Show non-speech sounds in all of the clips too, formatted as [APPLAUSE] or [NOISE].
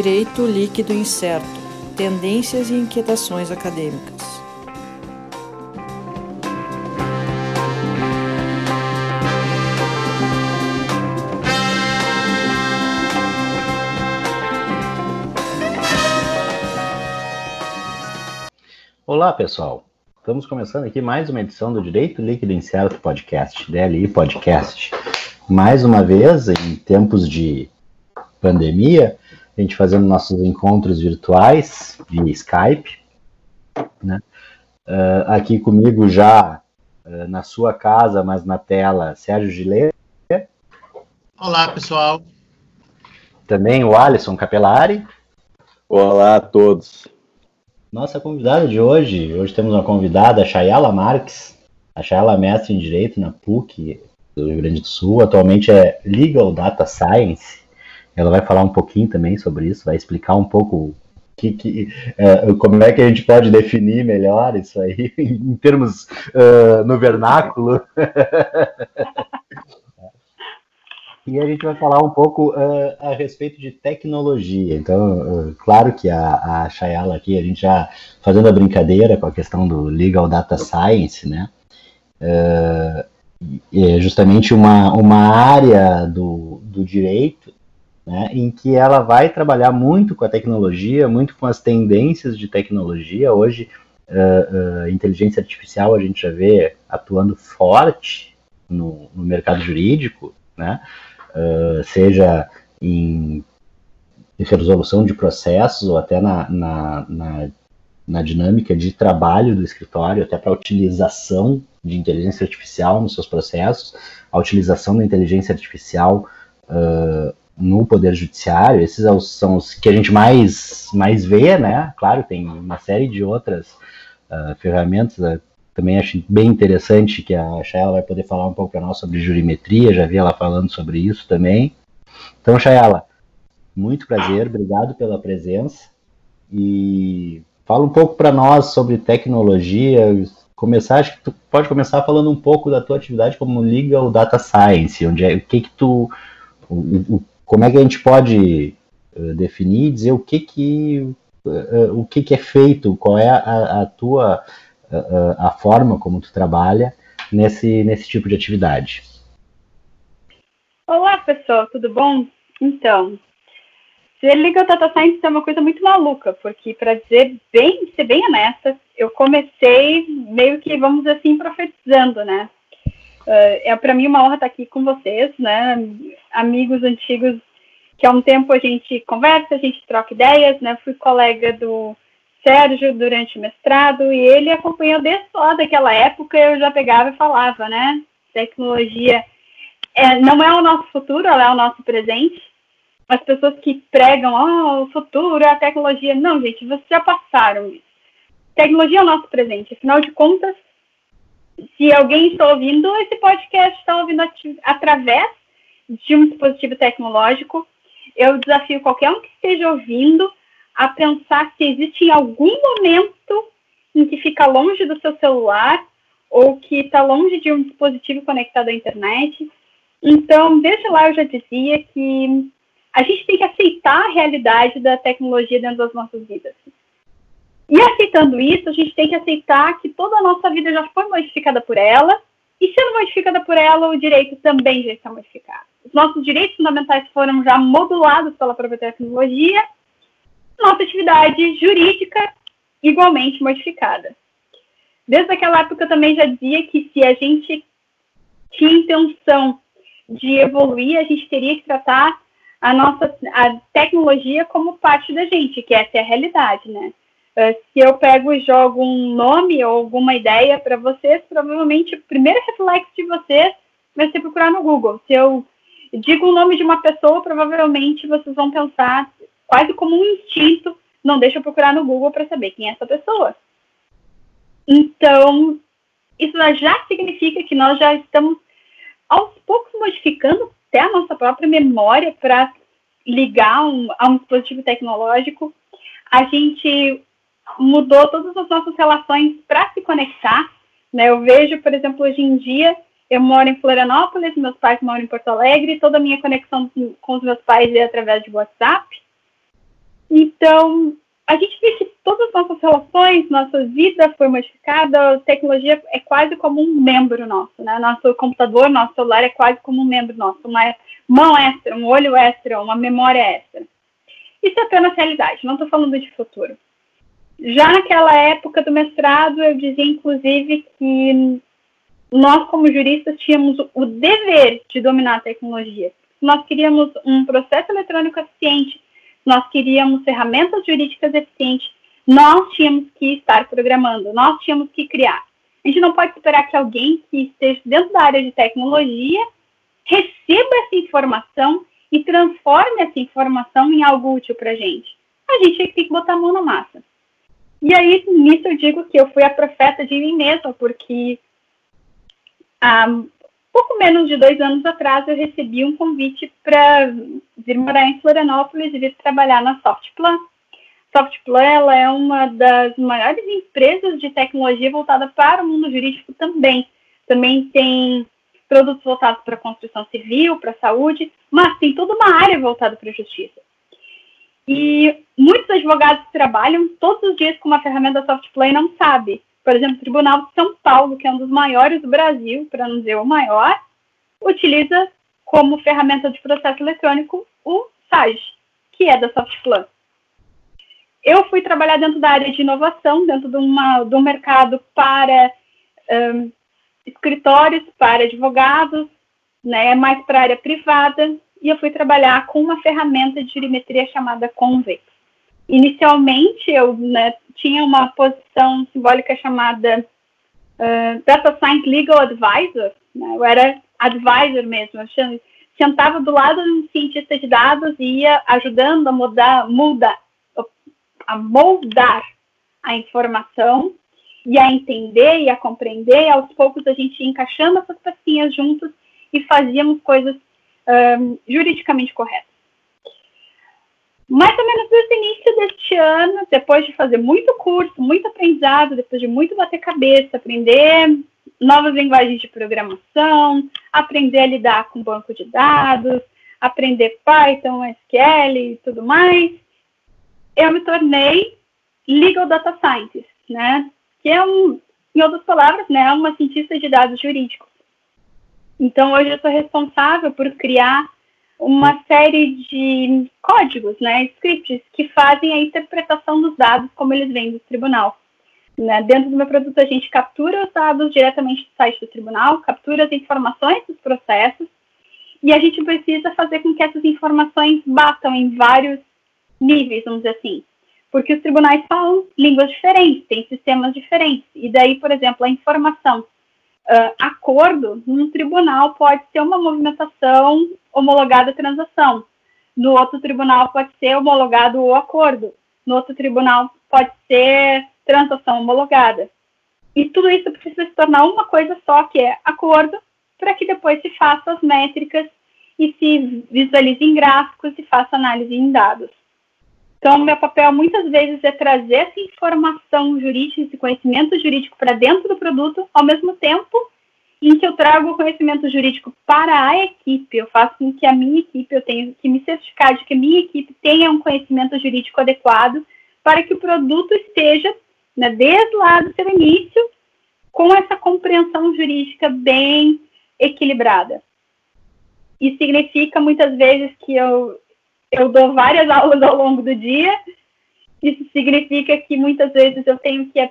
Direito Líquido Incerto Tendências e Inquietações Acadêmicas. Olá, pessoal. Estamos começando aqui mais uma edição do Direito Líquido Incerto Podcast, DLI Podcast. Mais uma vez, em tempos de pandemia, a gente fazendo nossos encontros virtuais via Skype. Né? Uh, aqui comigo já uh, na sua casa, mas na tela, Sérgio Gilê. Olá, pessoal. Também o Alisson Capelari. Olá a todos. Nossa convidada de hoje, hoje temos uma convidada, a Chayala Marques. A Chayala é mestre em Direito na PUC do Rio Grande do Sul, atualmente é Legal Data Science. Ela vai falar um pouquinho também sobre isso, vai explicar um pouco que, que, uh, como é que a gente pode definir melhor isso aí, [LAUGHS] em termos uh, no vernáculo. [LAUGHS] E a gente vai falar um pouco uh, a respeito de tecnologia. Então, claro que a, a Chayala aqui, a gente já fazendo a brincadeira com a questão do Legal Data Science, né? É justamente uma, uma área do, do direito né, em que ela vai trabalhar muito com a tecnologia, muito com as tendências de tecnologia. Hoje, uh, uh, inteligência artificial a gente já vê atuando forte no, no mercado jurídico, né? uh, seja em, em, resolução de processos ou até na, na, na, na dinâmica de trabalho do escritório, até para utilização de inteligência artificial nos seus processos, a utilização da inteligência artificial no Poder Judiciário, esses são os que a gente mais, mais vê, né? Claro, tem uma série de outras uh, ferramentas, uh, também acho bem interessante que a Chayela vai poder falar um pouco para nós sobre jurimetria, já vi ela falando sobre isso também. Então, Chayela, muito prazer, obrigado pela presença e fala um pouco para nós sobre tecnologia. Começar, acho que tu pode começar falando um pouco da tua atividade como Legal Data Science, onde é, o que que tu, o, como é que a gente pode uh, definir, dizer o que que uh, o que que é feito, qual é a, a tua a, a forma como tu trabalha nesse, nesse tipo de atividade. Olá, pessoal, tudo bom? Então, ser legal data science é uma coisa muito maluca, porque para dizer bem, ser bem honesta, eu comecei meio que, vamos dizer assim, profetizando, né? Uh, é para mim uma honra estar aqui com vocês, né? Amigos antigos que há um tempo a gente conversa, a gente troca ideias, né? Fui colega do Sérgio durante o mestrado e ele acompanhou desde lá daquela época eu já pegava e falava, né? Tecnologia é, não é o nosso futuro, ela é o nosso presente. As pessoas que pregam, oh, o futuro é a tecnologia. Não, gente, vocês já passaram isso. Tecnologia é o nosso presente. Afinal de contas, se alguém está ouvindo, esse podcast está ouvindo através de um dispositivo tecnológico. Eu desafio qualquer um que esteja ouvindo a pensar se existe algum momento em que fica longe do seu celular ou que está longe de um dispositivo conectado à internet. Então, desde lá eu já dizia que a gente tem que aceitar a realidade da tecnologia dentro das nossas vidas. E aceitando isso, a gente tem que aceitar que toda a nossa vida já foi modificada por ela, e sendo modificada por ela, o direito também já está modificado. Os nossos direitos fundamentais foram já modulados pela própria tecnologia, nossa atividade jurídica igualmente modificada. Desde aquela época eu também já dizia que se a gente tinha intenção de evoluir, a gente teria que tratar a nossa a tecnologia como parte da gente, que essa é a realidade, né? Uh, se eu pego e jogo um nome ou alguma ideia para vocês, provavelmente o primeiro reflexo de vocês vai ser procurar no Google. Se eu digo o nome de uma pessoa, provavelmente vocês vão pensar quase como um instinto, não deixa eu procurar no Google para saber quem é essa pessoa. Então, isso já significa que nós já estamos aos poucos modificando até a nossa própria memória para ligar um, a um dispositivo tecnológico. A gente mudou todas as nossas relações para se conectar. Né? Eu vejo, por exemplo, hoje em dia, eu moro em Florianópolis, meus pais moram em Porto Alegre, toda a minha conexão com os meus pais é através de WhatsApp. Então, a gente vê que todas as nossas relações, nossa vida foi modificada, a tecnologia é quase como um membro nosso, né? Nosso computador, nosso celular é quase como um membro nosso, uma mão extra, um olho extra, uma memória extra. Isso é apenas realidade, não estou falando de futuro. Já naquela época do mestrado, eu dizia, inclusive, que nós, como juristas, tínhamos o dever de dominar a tecnologia. Nós queríamos um processo eletrônico eficiente, nós queríamos ferramentas jurídicas eficientes, nós tínhamos que estar programando, nós tínhamos que criar. A gente não pode esperar que alguém que esteja dentro da área de tecnologia receba essa informação e transforme essa informação em algo útil para a gente. A gente tem que botar a mão na massa. E aí, nisso eu digo que eu fui a profeta de mim mesma, porque há pouco menos de dois anos atrás eu recebi um convite para vir morar em Florianópolis e vir trabalhar na Softplan. Softplan ela é uma das maiores empresas de tecnologia voltada para o mundo jurídico também. Também tem produtos voltados para construção civil, para saúde, mas tem toda uma área voltada para a justiça. E muitos advogados trabalham todos os dias com uma ferramenta Softplay não sabem. Por exemplo, o Tribunal de São Paulo, que é um dos maiores do Brasil, para não dizer o maior, utiliza como ferramenta de processo eletrônico o SAGE, que é da Softplan. Eu fui trabalhar dentro da área de inovação, dentro de, uma, de um mercado para um, escritórios, para advogados, né, mais para a área privada, e eu fui trabalhar com uma ferramenta de jurimetria chamada Convex. Inicialmente, eu né, tinha uma posição simbólica chamada uh, Data Science Legal Advisor, né, eu era advisor mesmo, eu sentava do lado de um cientista de dados e ia ajudando a mudar, muda, a moldar a informação e a entender e a compreender, e aos poucos a gente ia encaixando essas pecinhas juntos e fazíamos coisas um, juridicamente corretas. Mais ou menos desde o início deste ano, depois de fazer muito curso, muito aprendizado, depois de muito bater cabeça, aprender novas linguagens de programação, aprender a lidar com banco de dados, aprender Python, SQL e tudo mais, eu me tornei Legal Data Scientist, né? Que é um, em outras palavras, né, uma cientista de dados jurídicos. Então, hoje eu sou responsável por criar uma série de códigos, né, scripts, que fazem a interpretação dos dados como eles vêm do tribunal. Né? Dentro do meu produto, a gente captura os dados diretamente do site do tribunal, captura as informações dos processos, e a gente precisa fazer com que essas informações batam em vários níveis, vamos dizer assim. Porque os tribunais falam línguas diferentes, têm sistemas diferentes. E daí, por exemplo, a informação uh, acordo num tribunal pode ser uma movimentação homologada transação. No outro tribunal pode ser homologado o acordo. No outro tribunal pode ser transação homologada. E tudo isso precisa se tornar uma coisa só, que é acordo, para que depois se faça as métricas e se visualize em gráficos e faça análise em dados. Então, meu papel muitas vezes é trazer essa informação jurídica, esse conhecimento jurídico para dentro do produto, ao mesmo tempo em que eu trago o conhecimento jurídico para a equipe. Eu faço com que a minha equipe, eu tenho que me certificar de que a minha equipe tenha um conhecimento jurídico adequado para que o produto esteja, né, desde lá do seu início, com essa compreensão jurídica bem equilibrada. Isso significa muitas vezes que eu eu dou várias aulas ao longo do dia. Isso significa que muitas vezes eu tenho que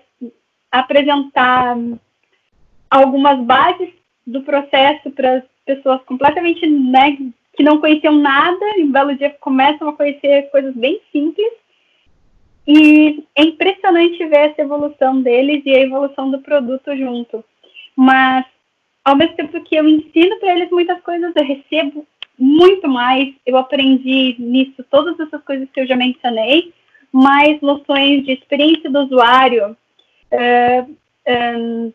apresentar algumas bases do processo para pessoas completamente né, que não conheciam nada e um belo dia começam a conhecer coisas bem simples. E é impressionante ver essa evolução deles e a evolução do produto junto. Mas, ao mesmo tempo que eu ensino para eles muitas coisas, eu recebo muito mais. Eu aprendi nisso todas essas coisas que eu já mencionei, mais noções de experiência do usuário. Uh, um,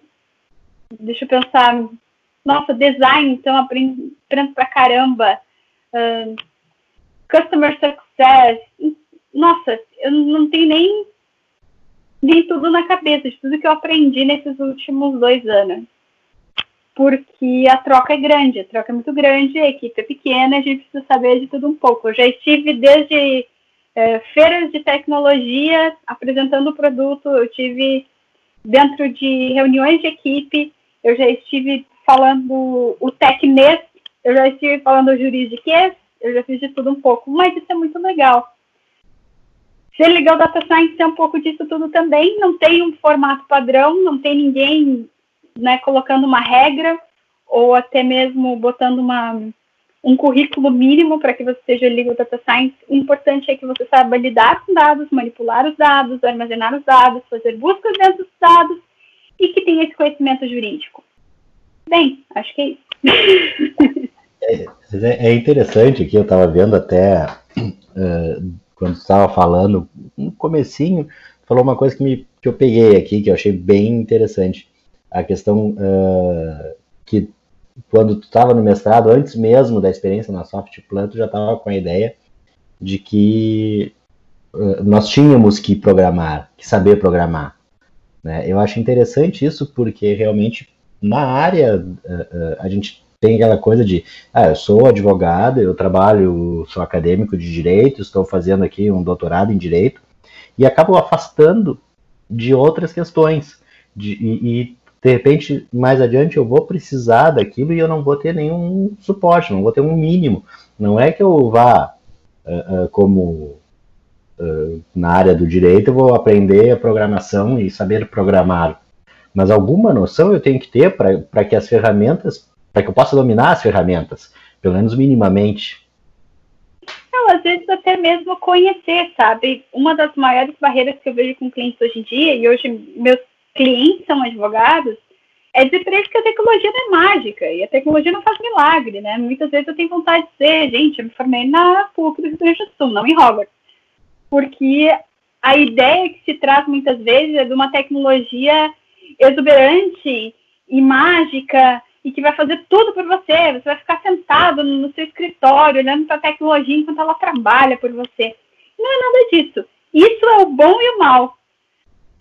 deixa eu pensar. Nossa, design, então aprendo, aprendo pra caramba. Uh, customer success. Nossa, eu não tenho nem, nem tudo na cabeça de tudo que eu aprendi nesses últimos dois anos porque a troca é grande, a troca é muito grande, a equipe é pequena, a gente precisa saber de tudo um pouco. Eu já estive desde é, feiras de tecnologia apresentando o produto, eu tive dentro de reuniões de equipe, eu já estive falando o TecNet, eu já estive falando o Juridiquês, eu já fiz de tudo um pouco, mas isso é muito legal. Ser legal Data Science é um pouco disso tudo também, não tem um formato padrão, não tem ninguém né, colocando uma regra ou até mesmo botando uma, um currículo mínimo para que você seja legal data science. O importante é que você saiba lidar com dados, manipular os dados, armazenar os dados, fazer buscas dentro dos dados e que tenha esse conhecimento jurídico. Bem, acho que é isso. é, é interessante que eu estava vendo até uh, quando estava falando no comecinho, falou uma coisa que, me, que eu peguei aqui, que eu achei bem interessante. A questão uh, que quando tu estava no mestrado, antes mesmo da experiência na Softplan, tu já estava com a ideia de que uh, nós tínhamos que programar, que saber programar. Né? Eu acho interessante isso porque realmente na área uh, a gente tem aquela coisa de, ah, eu sou advogado, eu trabalho, sou acadêmico de direito, estou fazendo aqui um doutorado em direito, e acabo afastando de outras questões. De, e, e, de repente, mais adiante, eu vou precisar daquilo e eu não vou ter nenhum suporte, não vou ter um mínimo. Não é que eu vá uh, uh, como uh, na área do direito, eu vou aprender a programação e saber programar. Mas alguma noção eu tenho que ter para que as ferramentas para que eu possa dominar as ferramentas, pelo menos minimamente. Não, às vezes até mesmo conhecer, sabe? Uma das maiores barreiras que eu vejo com clientes hoje em dia, e hoje meus clientes são advogados, é dizer para eles que a tecnologia não é mágica e a tecnologia não faz milagre, né? Muitas vezes eu tenho vontade de dizer, gente, eu me formei na PUC do Rio Grande do Sul, não em Hogwarts. Porque a ideia que se traz muitas vezes é de uma tecnologia exuberante e mágica e que vai fazer tudo por você. Você vai ficar sentado no seu escritório, olhando para a tecnologia enquanto ela trabalha por você. Não é nada disso. Isso é o bom e o mal.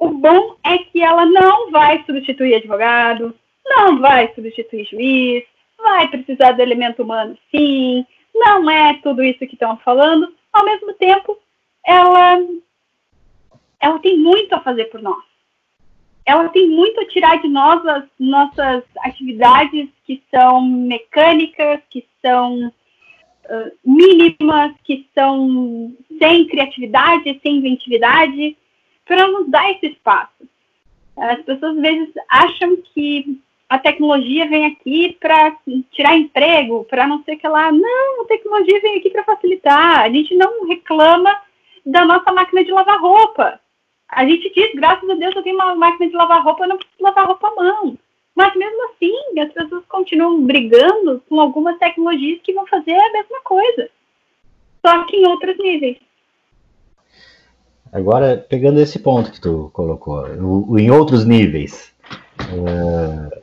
O bom é que ela não vai substituir advogado, não vai substituir juiz, vai precisar do elemento humano, sim. Não é tudo isso que estão falando. Ao mesmo tempo, ela, ela tem muito a fazer por nós ela tem muito a tirar de nós as nossas atividades que são mecânicas, que são uh, mínimas, que são sem criatividade, sem inventividade, para nos dar esse espaço. As pessoas às vezes acham que a tecnologia vem aqui para tirar emprego, para não sei o que lá. Não, a tecnologia vem aqui para facilitar. A gente não reclama da nossa máquina de lavar roupa a gente diz, graças a Deus eu tenho uma máquina de lavar roupa, eu não preciso lavar roupa à mão. Mas mesmo assim, as pessoas continuam brigando com algumas tecnologias que vão fazer a mesma coisa, só que em outros níveis. Agora, pegando esse ponto que tu colocou, o, o em outros níveis, uh,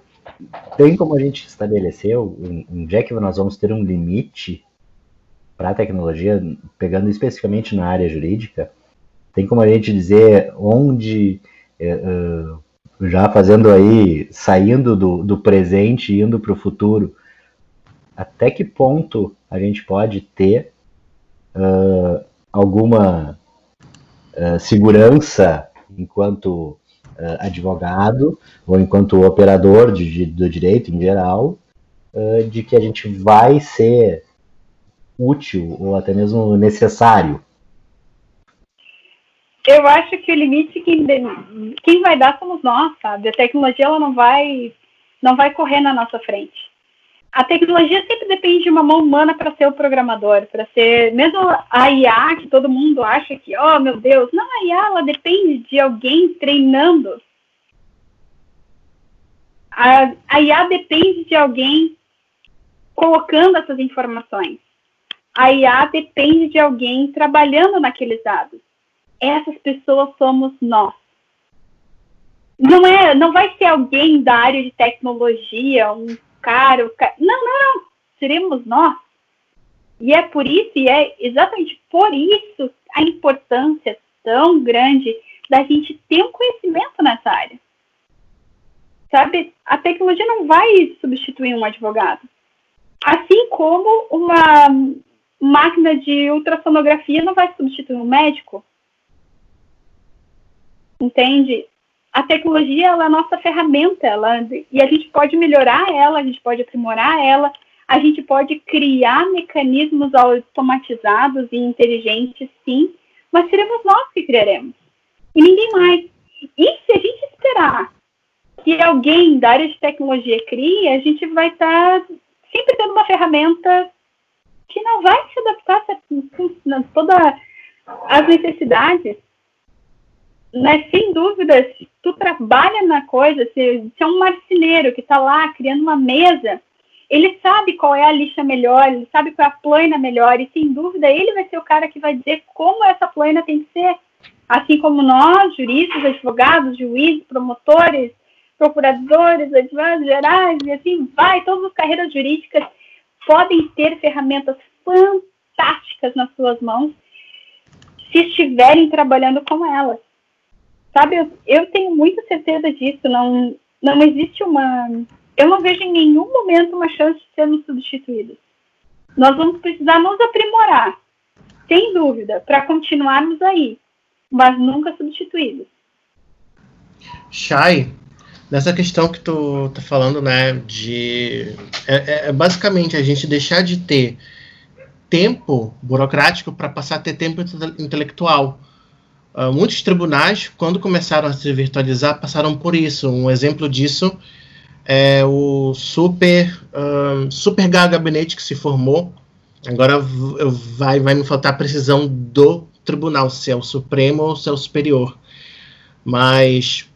tem como a gente estabelecer onde é que nós vamos ter um limite para a tecnologia, pegando especificamente na área jurídica, tem como a gente dizer onde, é, já fazendo aí, saindo do, do presente e indo para o futuro, até que ponto a gente pode ter uh, alguma uh, segurança enquanto uh, advogado ou enquanto operador de, de, do direito em geral, de que a gente vai ser útil ou até mesmo necessário eu acho que o limite quem, quem vai dar somos nós, sabe? A tecnologia ela não vai não vai correr na nossa frente. A tecnologia sempre depende de uma mão humana para ser o programador, para ser mesmo a IA que todo mundo acha que, oh meu Deus, não a IA, ela depende de alguém treinando. A, a IA depende de alguém colocando essas informações. A IA depende de alguém trabalhando naqueles dados essas pessoas somos nós. Não é, não vai ser alguém da área de tecnologia, um cara, um cara. Não, não, não. Seremos nós. E é por isso, e é exatamente por isso a importância tão grande da gente ter um conhecimento nessa área. Sabe, a tecnologia não vai substituir um advogado. Assim como uma máquina de ultrassonografia não vai substituir um médico. Entende? A tecnologia ela é a nossa ferramenta, ela, e a gente pode melhorar ela, a gente pode aprimorar ela, a gente pode criar mecanismos automatizados e inteligentes, sim, mas seremos nós que criaremos, e ninguém mais. E se a gente esperar que alguém da área de tecnologia crie, a gente vai estar sempre tendo uma ferramenta que não vai se adaptar a todas as necessidades. Né? Sem dúvida, se tu trabalha na coisa, se, se é um marceneiro que está lá criando uma mesa, ele sabe qual é a lixa melhor, ele sabe qual é a plana melhor, e sem dúvida ele vai ser o cara que vai dizer como essa plana tem que ser. Assim como nós, juristas, advogados, juízes, promotores, procuradores, advogados gerais, e assim vai, todas as carreiras jurídicas podem ter ferramentas fantásticas nas suas mãos se estiverem trabalhando com elas. Sabe, eu, eu tenho muita certeza disso, não, não existe uma. Eu não vejo em nenhum momento uma chance de sermos substituídos. Nós vamos precisar nos aprimorar, sem dúvida, para continuarmos aí, mas nunca substituídos. Chay, nessa questão que tu tá falando, né, de é, é, é basicamente a gente deixar de ter tempo burocrático para passar a ter tempo intelectual. Uh, muitos tribunais, quando começaram a se virtualizar, passaram por isso. Um exemplo disso é o super uh, super gabinete que se formou. Agora vai vai me faltar a precisão do tribunal, se é o Supremo ou se é o Superior. Mas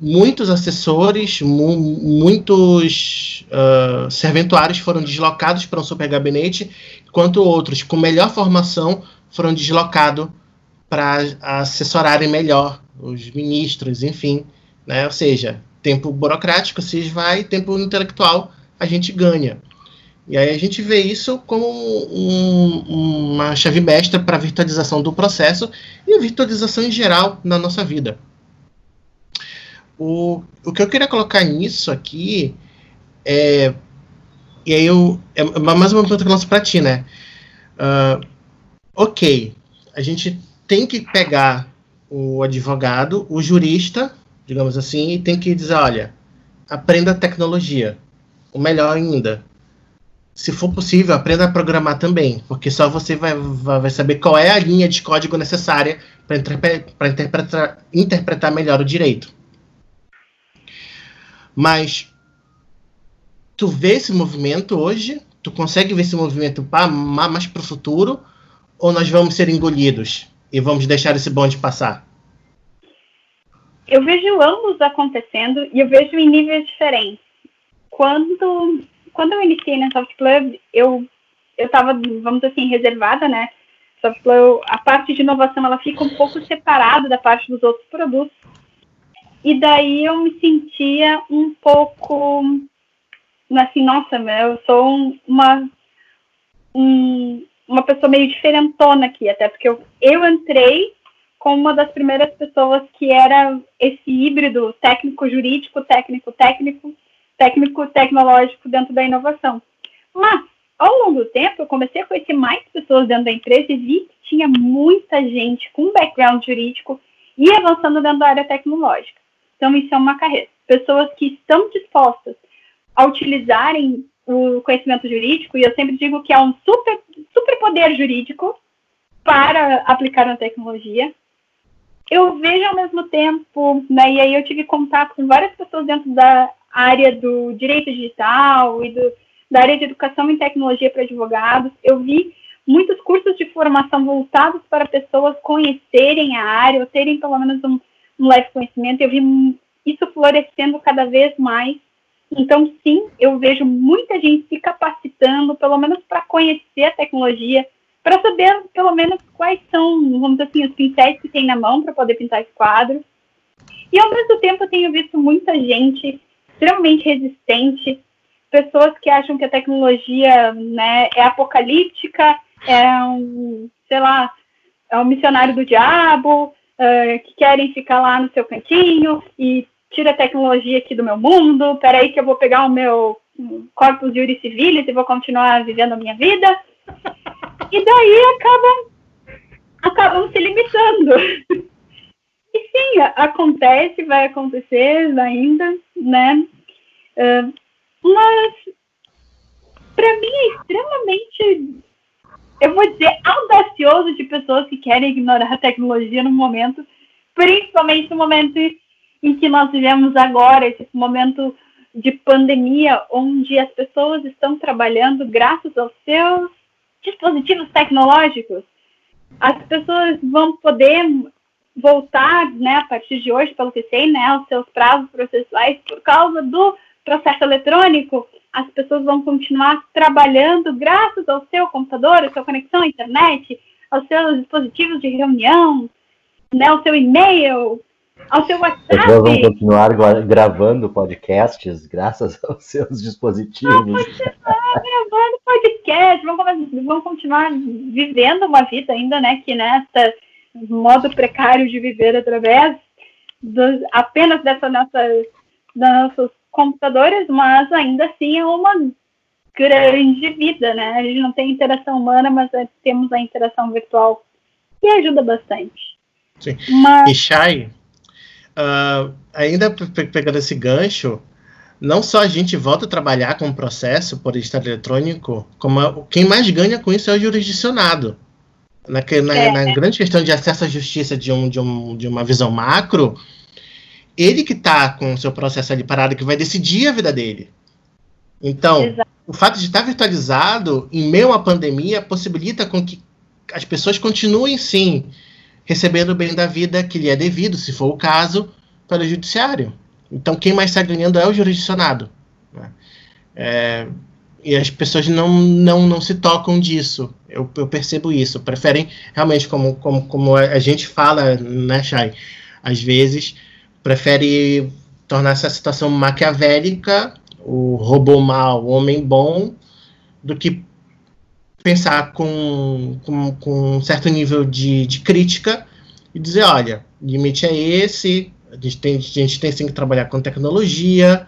muitos assessores, mu muitos uh, serventuários foram deslocados para um super gabinete, enquanto outros com melhor formação foram deslocados para assessorarem melhor os ministros, enfim, né? Ou seja, tempo burocrático se esvai, tempo intelectual a gente ganha. E aí a gente vê isso como um, uma chave mestra para a virtualização do processo e a virtualização em geral na nossa vida. O, o que eu queria colocar nisso aqui é. E aí eu. É mais uma pergunta que eu lanço para ti, né? Uh, ok, a gente tem que pegar o advogado, o jurista, digamos assim, e tem que dizer: olha, aprenda tecnologia. O melhor ainda, se for possível, aprenda a programar também, porque só você vai, vai saber qual é a linha de código necessária para interpretar, interpretar melhor o direito. Mas tu vê esse movimento hoje? Tu consegue ver esse movimento mais para o futuro? Ou nós vamos ser engolidos e vamos deixar esse bonde passar? Eu vejo ambos acontecendo e eu vejo em níveis diferentes. Quando, quando eu iniciei na Soft Club, eu eu estava, vamos dizer assim, reservada, né? Soft Club, a parte de inovação ela fica um pouco separada da parte dos outros produtos. E daí eu me sentia um pouco assim, nossa, eu sou uma, um, uma pessoa meio diferentona aqui, até porque eu, eu entrei como uma das primeiras pessoas que era esse híbrido técnico-jurídico, técnico-técnico, técnico-tecnológico dentro da inovação. Mas, ao longo do tempo, eu comecei a conhecer mais pessoas dentro da empresa e vi que tinha muita gente com background jurídico e avançando dentro da área tecnológica. Então, isso é uma carreira. Pessoas que estão dispostas a utilizarem o conhecimento jurídico, e eu sempre digo que é um super, super poder jurídico para aplicar na tecnologia. Eu vejo ao mesmo tempo, né, e aí eu tive contato com várias pessoas dentro da área do direito digital e do, da área de educação em tecnologia para advogados. Eu vi muitos cursos de formação voltados para pessoas conhecerem a área, ou terem pelo menos um, um leve conhecimento, eu vi isso florescendo cada vez mais. Então, sim, eu vejo muita gente se capacitando, pelo menos para conhecer a tecnologia, para saber, pelo menos, quais são, vamos dizer assim, os pincéis que tem na mão para poder pintar esse quadro. E, ao mesmo tempo, eu tenho visto muita gente extremamente resistente, pessoas que acham que a tecnologia né, é apocalíptica, é um, sei lá, é um missionário do diabo, uh, que querem ficar lá no seu cantinho e tira a tecnologia aqui do meu mundo, peraí que eu vou pegar o meu corpus juris civilis e vou continuar vivendo a minha vida. E daí acabam, acabam se limitando. E sim, acontece, vai acontecer ainda, né? Mas, para mim, é extremamente, eu vou dizer, audacioso de pessoas que querem ignorar a tecnologia no momento, principalmente no momento em que nós vivemos agora, esse momento de pandemia, onde as pessoas estão trabalhando graças aos seus dispositivos tecnológicos. As pessoas vão poder voltar, né, a partir de hoje, pelo que sei, né, aos seus prazos processuais por causa do processo eletrônico. As pessoas vão continuar trabalhando graças ao seu computador, à sua conexão à internet, aos seus dispositivos de reunião, né, ao seu e-mail, ao seu WhatsApp. As pessoas vão continuar gravando podcasts graças aos seus dispositivos. Vão continuar gravando podcasts, vão, vão continuar vivendo uma vida ainda, né, que nessa modo precário de viver através dos, apenas dessa nossa, das nossos computadores, mas ainda assim é uma grande vida, né? A gente não tem interação humana, mas é, temos a interação virtual que ajuda bastante. Sim. Mas... E Shai, uh, ainda pegando esse gancho, não só a gente volta a trabalhar com o processo por estado eletrônico, como a, quem mais ganha com isso é o jurisdicionado. Na, na, é. na, grande questão de acesso à justiça de, um, de, um, de uma visão macro, ele que está com o seu processo ali parado, que vai decidir a vida dele. Então, Exato. o fato de estar virtualizado em meio à pandemia possibilita com que as pessoas continuem, sim, recebendo o bem da vida que lhe é devido, se for o caso, pelo judiciário. Então, quem mais está ganhando é o jurisdicionado. Né? É, e as pessoas não, não, não se tocam disso. Eu, eu percebo isso. Preferem realmente, como, como, como a gente fala, né, Chay? Às vezes, prefere tornar essa situação maquiavélica, o robô mal, o homem bom, do que pensar com, com, com um certo nível de, de crítica e dizer, olha, limite é esse, a gente tem, a gente tem sim que trabalhar com tecnologia,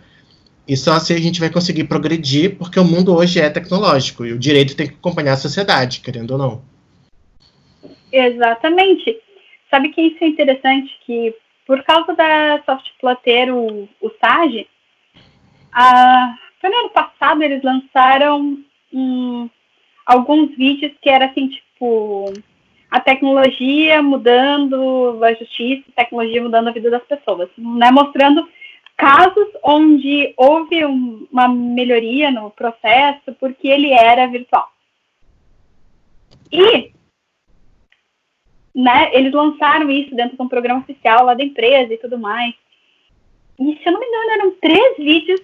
e só assim a gente vai conseguir progredir, porque o mundo hoje é tecnológico e o direito tem que acompanhar a sociedade, querendo ou não. Exatamente. Sabe que isso é interessante? Que por causa da Softplan ter o, o SAG, a, foi no ano passado eles lançaram um, alguns vídeos que era assim, tipo, a tecnologia mudando a justiça, a tecnologia mudando a vida das pessoas, né? Mostrando casos onde houve um, uma melhoria no processo porque ele era virtual. E né, eles lançaram isso dentro de um programa oficial lá da empresa e tudo mais. E se eu não me engano, eram três vídeos.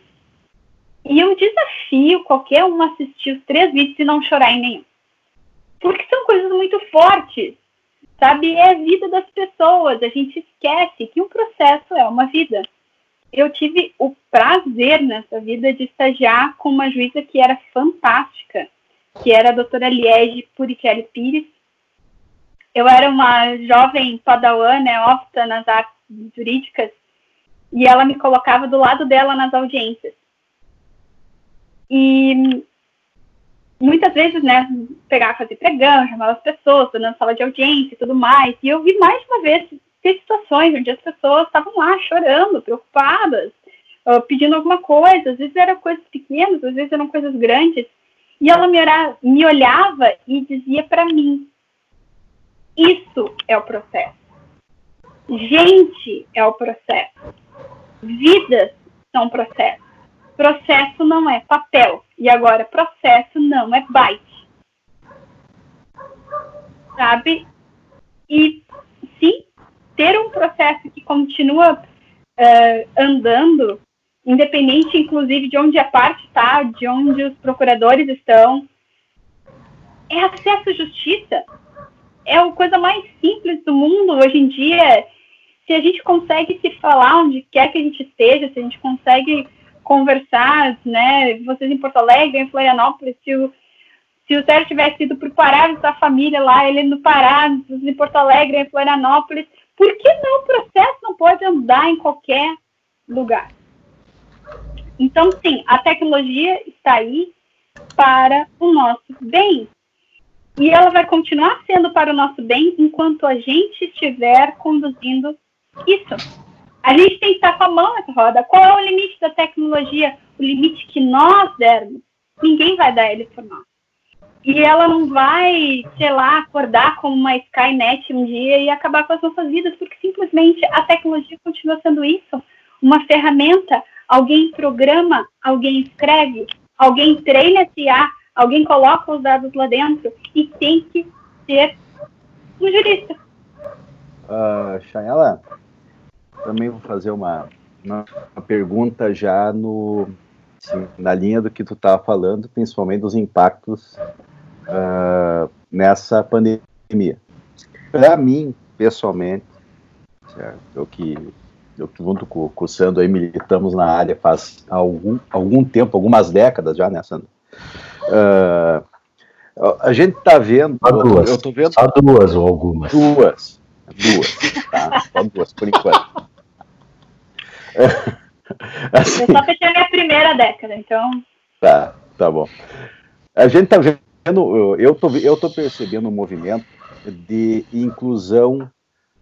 E eu desafio qualquer um assistir os três vídeos e não chorar em nenhum. Porque são coisas muito fortes. Sabe? É a vida das pessoas. A gente esquece que um processo é uma vida eu tive o prazer nessa vida de estagiar com uma juíza que era fantástica, que era a doutora Liege Purichelli Pires. Eu era uma jovem padawan, né, opta nas artes jurídicas, e ela me colocava do lado dela nas audiências. E muitas vezes, né, pegava, fazer pregão, chamava as pessoas, dando sala de audiência e tudo mais. E eu vi mais uma vez ter situações onde as pessoas estavam lá chorando, preocupadas, uh, pedindo alguma coisa. Às vezes eram coisas pequenas, às vezes eram coisas grandes. E ela me, me olhava e dizia para mim: Isso é o processo. Gente é o processo. Vidas são processo. Processo não é papel. E agora, processo não é byte. Sabe? E sim, ter um processo que continua uh, andando, independente, inclusive, de onde a parte está, de onde os procuradores estão, é acesso à justiça. É a coisa mais simples do mundo hoje em dia. Se a gente consegue se falar onde quer que a gente esteja, se a gente consegue conversar, né? Vocês em Porto Alegre, em Florianópolis, se o, se o Sérgio tivesse ido para o Pará, a família lá, ele no Pará, em Porto Alegre, em Florianópolis, por que não o processo não pode andar em qualquer lugar? Então, sim, a tecnologia está aí para o nosso bem. E ela vai continuar sendo para o nosso bem enquanto a gente estiver conduzindo isso. A gente tem que estar com a mão nessa roda. Qual é o limite da tecnologia? O limite que nós dermos. Ninguém vai dar ele por nós. E ela não vai, sei lá, acordar como uma Skynet um dia e acabar com as nossas vidas, porque simplesmente a tecnologia continua sendo isso. Uma ferramenta, alguém programa, alguém escreve, alguém treina esse IA, alguém coloca os dados lá dentro e tem que ser um jurista. Uh, Chayala, também vou fazer uma, uma, pergunta já no, assim, na linha do que tu estava falando, principalmente dos impactos uh, nessa pandemia. Para mim, pessoalmente, certo? eu que eu que junto com, com o Sandro aí militamos na área faz algum, algum tempo, algumas décadas já nessa. Uh, a gente está vendo. Só duas. Eu tô vendo. Só duas ou algumas. Duas. Duas. Tá? Só duas, por enquanto. assim, [LAUGHS] eu só fechei a minha primeira década, então. Tá, tá bom. A gente tá vendo, eu tô, eu tô percebendo um movimento de inclusão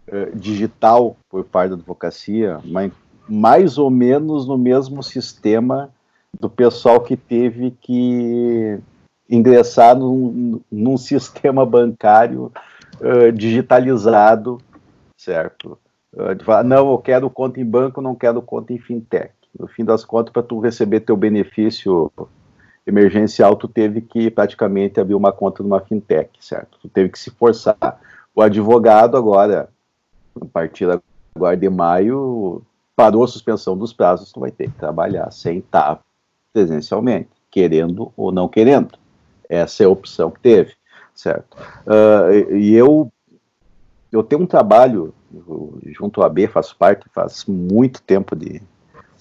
uh, digital por parte da advocacia, mas mais ou menos no mesmo sistema do pessoal que teve que ingressar num, num sistema bancário uh, digitalizado, certo? de falar, não, eu quero conta em banco, não quero conta em fintech. No fim das contas, para tu receber teu benefício emergencial, tu teve que praticamente abrir uma conta numa fintech, certo? Tu teve que se forçar. O advogado agora, a partir agora de maio, parou a suspensão dos prazos, tu vai ter que trabalhar sem estar presencialmente, querendo ou não querendo. Essa é a opção que teve, certo? Uh, e eu, eu tenho um trabalho junto ao AB, faço parte, faz muito tempo de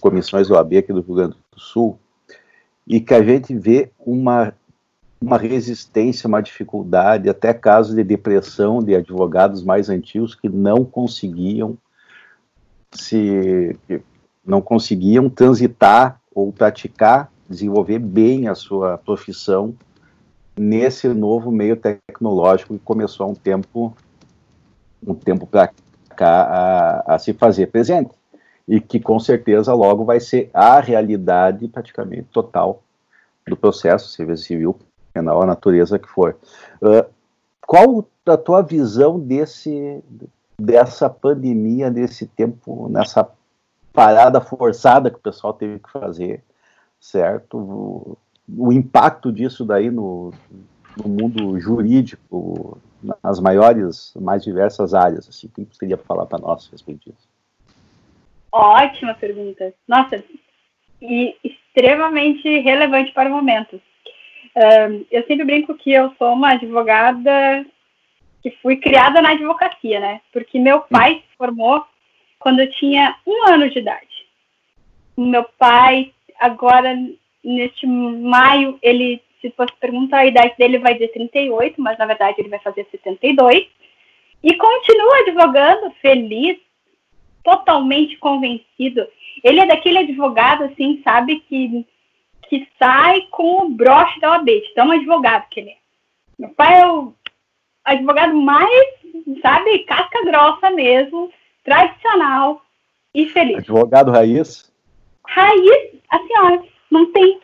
comissões do AB aqui do Rio Grande do Sul, e que a gente vê uma, uma resistência, uma dificuldade, até casos de depressão de advogados mais antigos que não conseguiam se não conseguiam transitar ou praticar, desenvolver bem a sua profissão nesse novo meio tecnológico que começou há um tempo um tempo para a, a se fazer presente e que com certeza logo vai ser a realidade praticamente total do processo serviço civil, penal, a natureza que for. Uh, qual a tua visão desse dessa pandemia, desse tempo, nessa parada forçada que o pessoal teve que fazer, certo? O, impacto disso daí no, no mundo jurídico, nas maiores, mais diversas áreas. Assim, o que você teria para falar para nós a respeito disso? Ótima pergunta. Nossa, e extremamente relevante para o momento. Um, eu sempre brinco que eu sou uma advogada que fui criada na advocacia, né? Porque meu pai se formou quando eu tinha um ano de idade. Meu pai, agora, neste maio, ele se você perguntar a idade dele, vai dizer 38, mas na verdade ele vai fazer 72. E continua advogando, feliz, totalmente convencido. Ele é daquele advogado, assim, sabe, que, que sai com o broche da OAB, de tão advogado que ele é. Meu pai é o advogado mais, sabe, casca grossa mesmo, tradicional e feliz. Advogado raiz? Raiz, assim, ó, não tem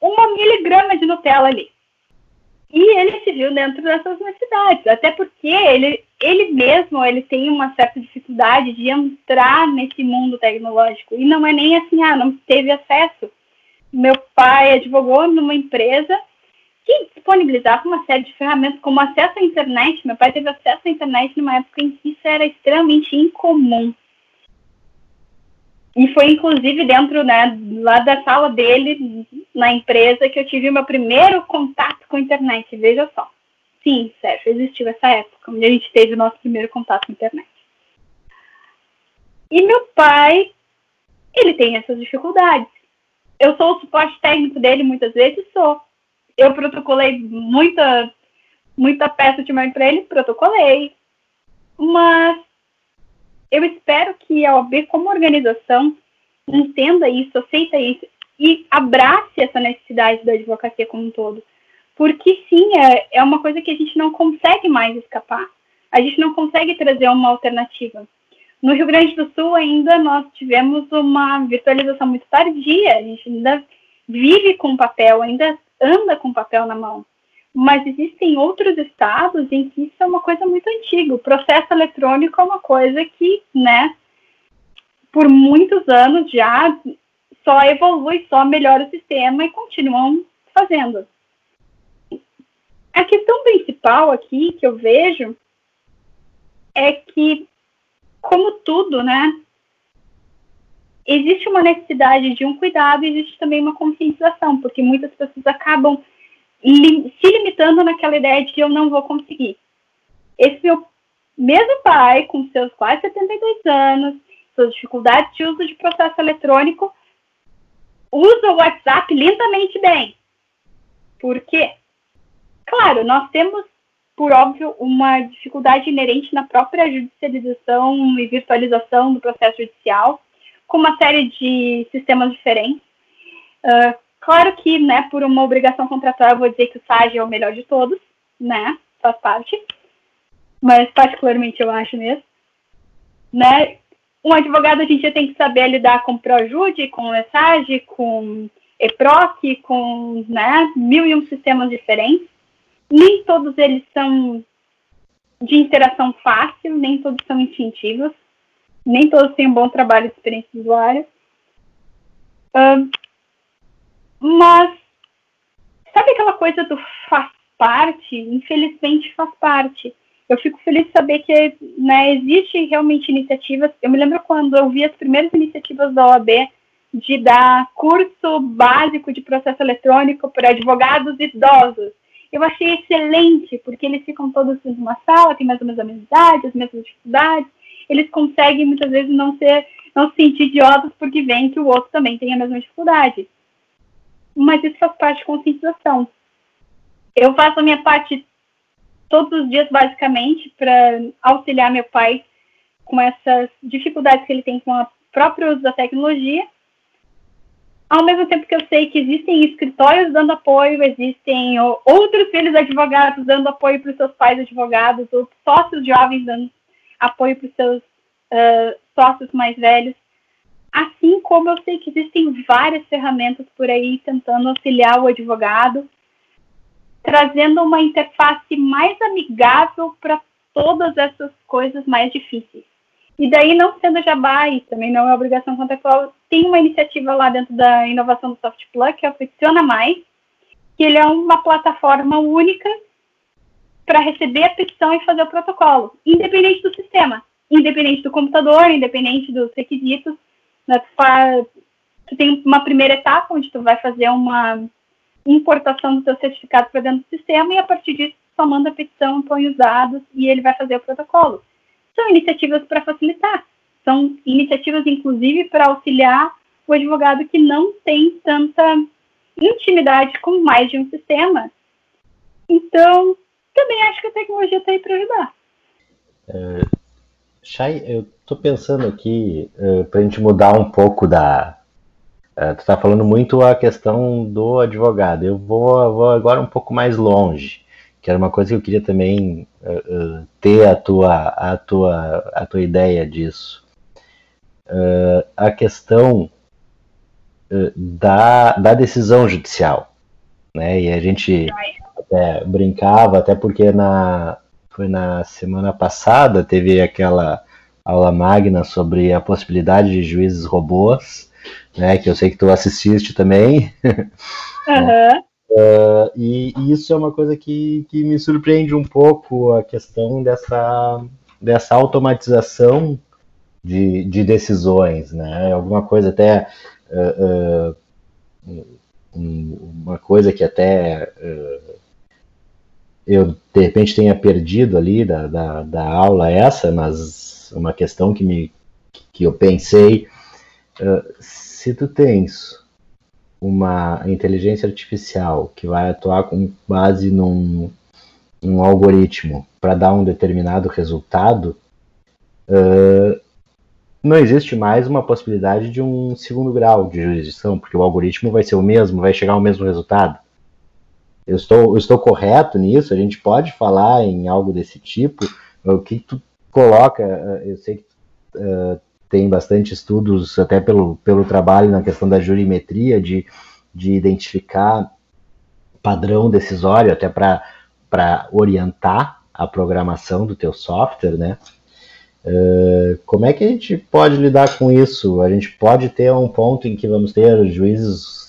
uma miligrama de Nutella ali. E ele se viu dentro dessas necessidades, até porque ele, ele mesmo ele tem uma certa dificuldade de entrar nesse mundo tecnológico. E não é nem assim, ah, não teve acesso. Meu pai advogou numa empresa que disponibilizava uma série de ferramentas, como acesso à internet. Meu pai teve acesso à internet numa época em que isso era extremamente incomum. E foi inclusive dentro, né, lá da sala dele, na empresa, que eu tive meu primeiro contato com a internet. Veja só. Sim, Sérgio, existiu essa época, onde a gente teve o nosso primeiro contato com a internet. E meu pai, ele tem essas dificuldades. Eu sou o suporte técnico dele, muitas vezes sou. Eu protocolei muita, muita peça de mãe para ele, protocolei. Mas eu espero que a OAB, como organização, entenda isso, aceita isso e abrace essa necessidade da advocacia como um todo. Porque sim, é, é uma coisa que a gente não consegue mais escapar. A gente não consegue trazer uma alternativa. No Rio Grande do Sul ainda nós tivemos uma virtualização muito tardia, a gente ainda vive com papel, ainda anda com papel na mão. Mas existem outros estados em que isso é uma coisa muito antiga. O processo eletrônico é uma coisa que, né, por muitos anos já só evolui, só melhora o sistema e continuam fazendo. A questão principal aqui que eu vejo é que, como tudo, né, existe uma necessidade de um cuidado e existe também uma conscientização, porque muitas pessoas acabam li se limitando naquela ideia de que eu não vou conseguir. Esse meu mesmo pai, com seus quase 72 anos, suas dificuldades de uso de processo eletrônico, usa o WhatsApp lindamente bem. Porque, claro, nós temos, por óbvio, uma dificuldade inerente na própria judicialização e virtualização do processo judicial, com uma série de sistemas diferentes. Uh, claro que, né, por uma obrigação contratual, eu vou dizer que o SAG é o melhor de todos, né, faz parte, mas particularmente eu acho mesmo, né, um advogado a gente já tem que saber lidar com ProJude, com ESAG, com EPROC, com né, mil e um sistemas diferentes. Nem todos eles são de interação fácil, nem todos são instintivos, nem todos têm um bom trabalho de experiência de usuário. Uh, mas, sabe aquela coisa do faz parte? Infelizmente faz parte eu fico feliz de saber que né, existe realmente iniciativas. Eu me lembro quando eu vi as primeiras iniciativas da OAB de dar curso básico de processo eletrônico para advogados idosos. Eu achei excelente, porque eles ficam todos numa sala, têm mais ou menos a mesma idade, as mesmas dificuldades, eles conseguem muitas vezes não ser, não se sentir idiotas porque vem que o outro também tem a mesma dificuldade. Mas isso faz parte de conscientização. Eu faço a minha parte todos os dias, basicamente, para auxiliar meu pai com essas dificuldades que ele tem com o próprio uso da tecnologia. Ao mesmo tempo que eu sei que existem escritórios dando apoio, existem outros filhos advogados dando apoio para os seus pais advogados, ou sócios jovens dando apoio para os seus uh, sócios mais velhos. Assim como eu sei que existem várias ferramentas por aí tentando auxiliar o advogado trazendo uma interface mais amigável para todas essas coisas mais difíceis. E daí, não sendo jabá, e também não é obrigação contratual, tem uma iniciativa lá dentro da inovação do SoftPlug, que é o Peticiona Mais, que ele é uma plataforma única para receber a petição e fazer o protocolo, independente do sistema, independente do computador, independente dos requisitos. Né? Tu tem uma primeira etapa, onde tu vai fazer uma importação do seu certificado para dentro do sistema e a partir disso só manda a petição, põe os dados e ele vai fazer o protocolo. São iniciativas para facilitar, são iniciativas inclusive para auxiliar o advogado que não tem tanta intimidade com mais de um sistema. Então, também acho que a tecnologia está aí para ajudar. Uh, Chay, eu estou pensando aqui uh, para a gente mudar um pouco da, Uh, tu está falando muito a questão do advogado. Eu vou, vou, agora um pouco mais longe, que era uma coisa que eu queria também uh, uh, ter a tua, a, tua, a tua ideia disso. a questão da, da decisão judicial. Né? E a gente até brincava, até porque na, foi na semana passada teve aquela aula magna sobre a possibilidade de juízes robôs né? Que eu sei que tu assististe também. [LAUGHS] Uhum. uh, e, e, isso é uma coisa que, que me surpreende um pouco a questão dessa, dessa automatização de, de decisões, né? Alguma coisa até uh, uh, uma coisa que até eu de repente tenha perdido ali da, da, da, aula essa, mas uma questão que me que eu pensei uh, se tu tens uma inteligência artificial que vai atuar com base num, num algoritmo para dar um determinado resultado, uh, não existe mais uma possibilidade de um segundo grau de jurisdição, porque o algoritmo vai ser o mesmo, vai chegar ao mesmo resultado. Eu estou, eu estou correto nisso? A gente pode falar em algo desse tipo? O que tu coloca? Eu sei que uh, tem bastante estudos, até pelo, pelo trabalho na questão da jurimetria, de, de identificar padrão decisório, até para orientar a programação do teu software, né? Uh, como é que a gente pode lidar com isso? A gente pode ter um ponto em que vamos ter juízes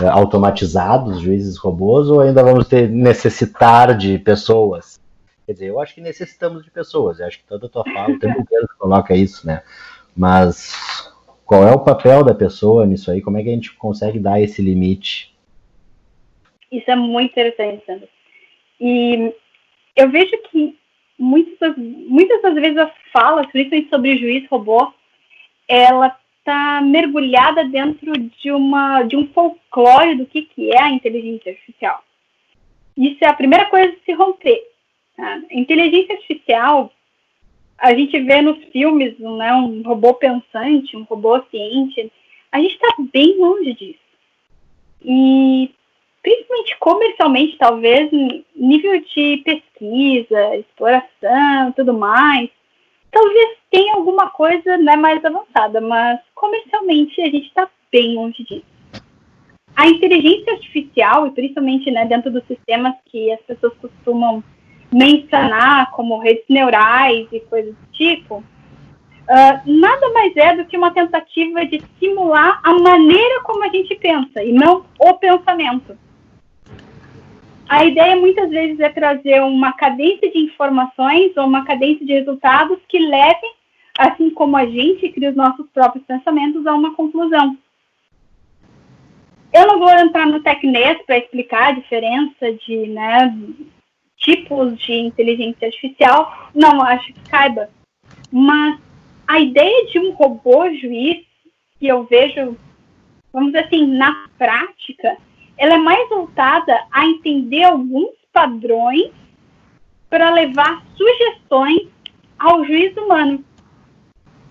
uh, [LAUGHS] automatizados, juízes robôs, ou ainda vamos ter necessitar de pessoas? Quer dizer, eu acho que necessitamos de pessoas. Eu acho que toda a tua fala, o tempo inteiro coloca isso, né? Mas qual é o papel da pessoa nisso aí? Como é que a gente consegue dar esse limite? Isso é muito interessante, Sandra. E eu vejo que muitas, muitas das vezes a fala, principalmente sobre juiz robô, ela está mergulhada dentro de, uma, de um folclore do que, que é a inteligência artificial. Isso é a primeira coisa a se romper. Tá? Inteligência artificial, a gente vê nos filmes né, um robô pensante, um robô ciente, a gente está bem longe disso. E principalmente comercialmente, talvez, nível de pesquisa, exploração, tudo mais, talvez tenha alguma coisa né, mais avançada, mas comercialmente a gente está bem longe disso. A inteligência artificial, e principalmente né, dentro dos sistemas que as pessoas costumam mencionar como redes neurais e coisas do tipo, uh, nada mais é do que uma tentativa de simular a maneira como a gente pensa e não o pensamento. A ideia muitas vezes é trazer uma cadência de informações ou uma cadência de resultados que levem, assim como a gente cria os nossos próprios pensamentos, a uma conclusão. Eu não vou entrar no TecNet para explicar a diferença de né, tipos de inteligência artificial, não acho que caiba. Mas a ideia de um robô juiz, que eu vejo, vamos dizer assim, na prática, ela é mais voltada a entender alguns padrões para levar sugestões ao juiz humano.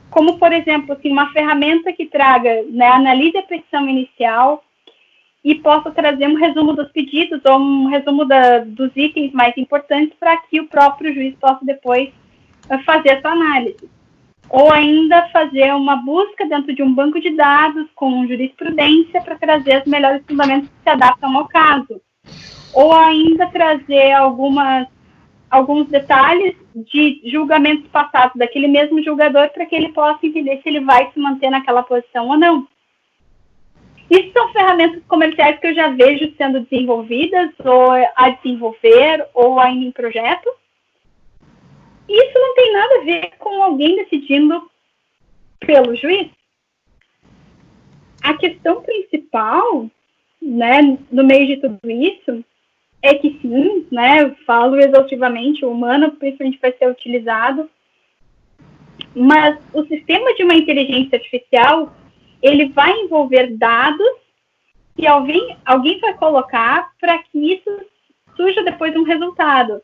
Como, por exemplo, assim, uma ferramenta que traga, né, analise a petição inicial, e possa trazer um resumo dos pedidos ou um resumo da, dos itens mais importantes para que o próprio juiz possa depois eh, fazer essa análise. Ou ainda fazer uma busca dentro de um banco de dados com jurisprudência para trazer os melhores fundamentos que se adaptam ao caso. Ou ainda trazer algumas, alguns detalhes de julgamentos passados daquele mesmo julgador para que ele possa entender se ele vai se manter naquela posição ou não. Isso são ferramentas comerciais que eu já vejo sendo desenvolvidas, ou a desenvolver, ou ainda em projeto. Isso não tem nada a ver com alguém decidindo pelo juiz. A questão principal, né, no meio de tudo isso, é que sim, né, falo exaustivamente, o humano principalmente vai ser utilizado, mas o sistema de uma inteligência artificial ele vai envolver dados que alguém, alguém vai colocar para que isso surja depois um resultado.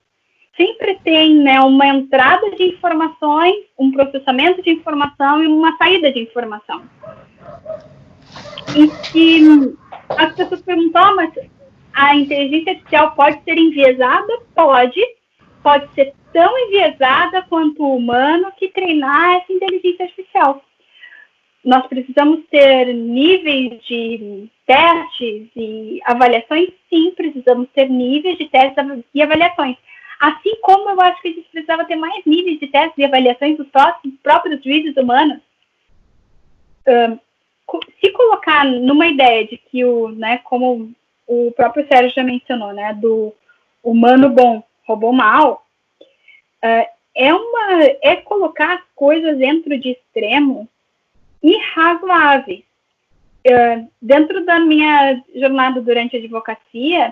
Sempre tem né, uma entrada de informações, um processamento de informação e uma saída de informação. E que as pessoas perguntam, ah, mas a inteligência artificial pode ser enviesada? Pode. Pode ser tão enviesada quanto o humano que treinar essa inteligência artificial nós precisamos ter níveis de testes e avaliações? Sim, precisamos ter níveis de testes e avaliações. Assim como eu acho que a gente precisava ter mais níveis de testes e avaliações dos próprios juízes humanos. se colocar numa ideia de que o, né, como o próprio Sérgio já mencionou, né, do humano bom, robô mal, uh, é uma é colocar as coisas dentro de extremo irrazoáveis. Uh, dentro da minha jornada durante a advocacia,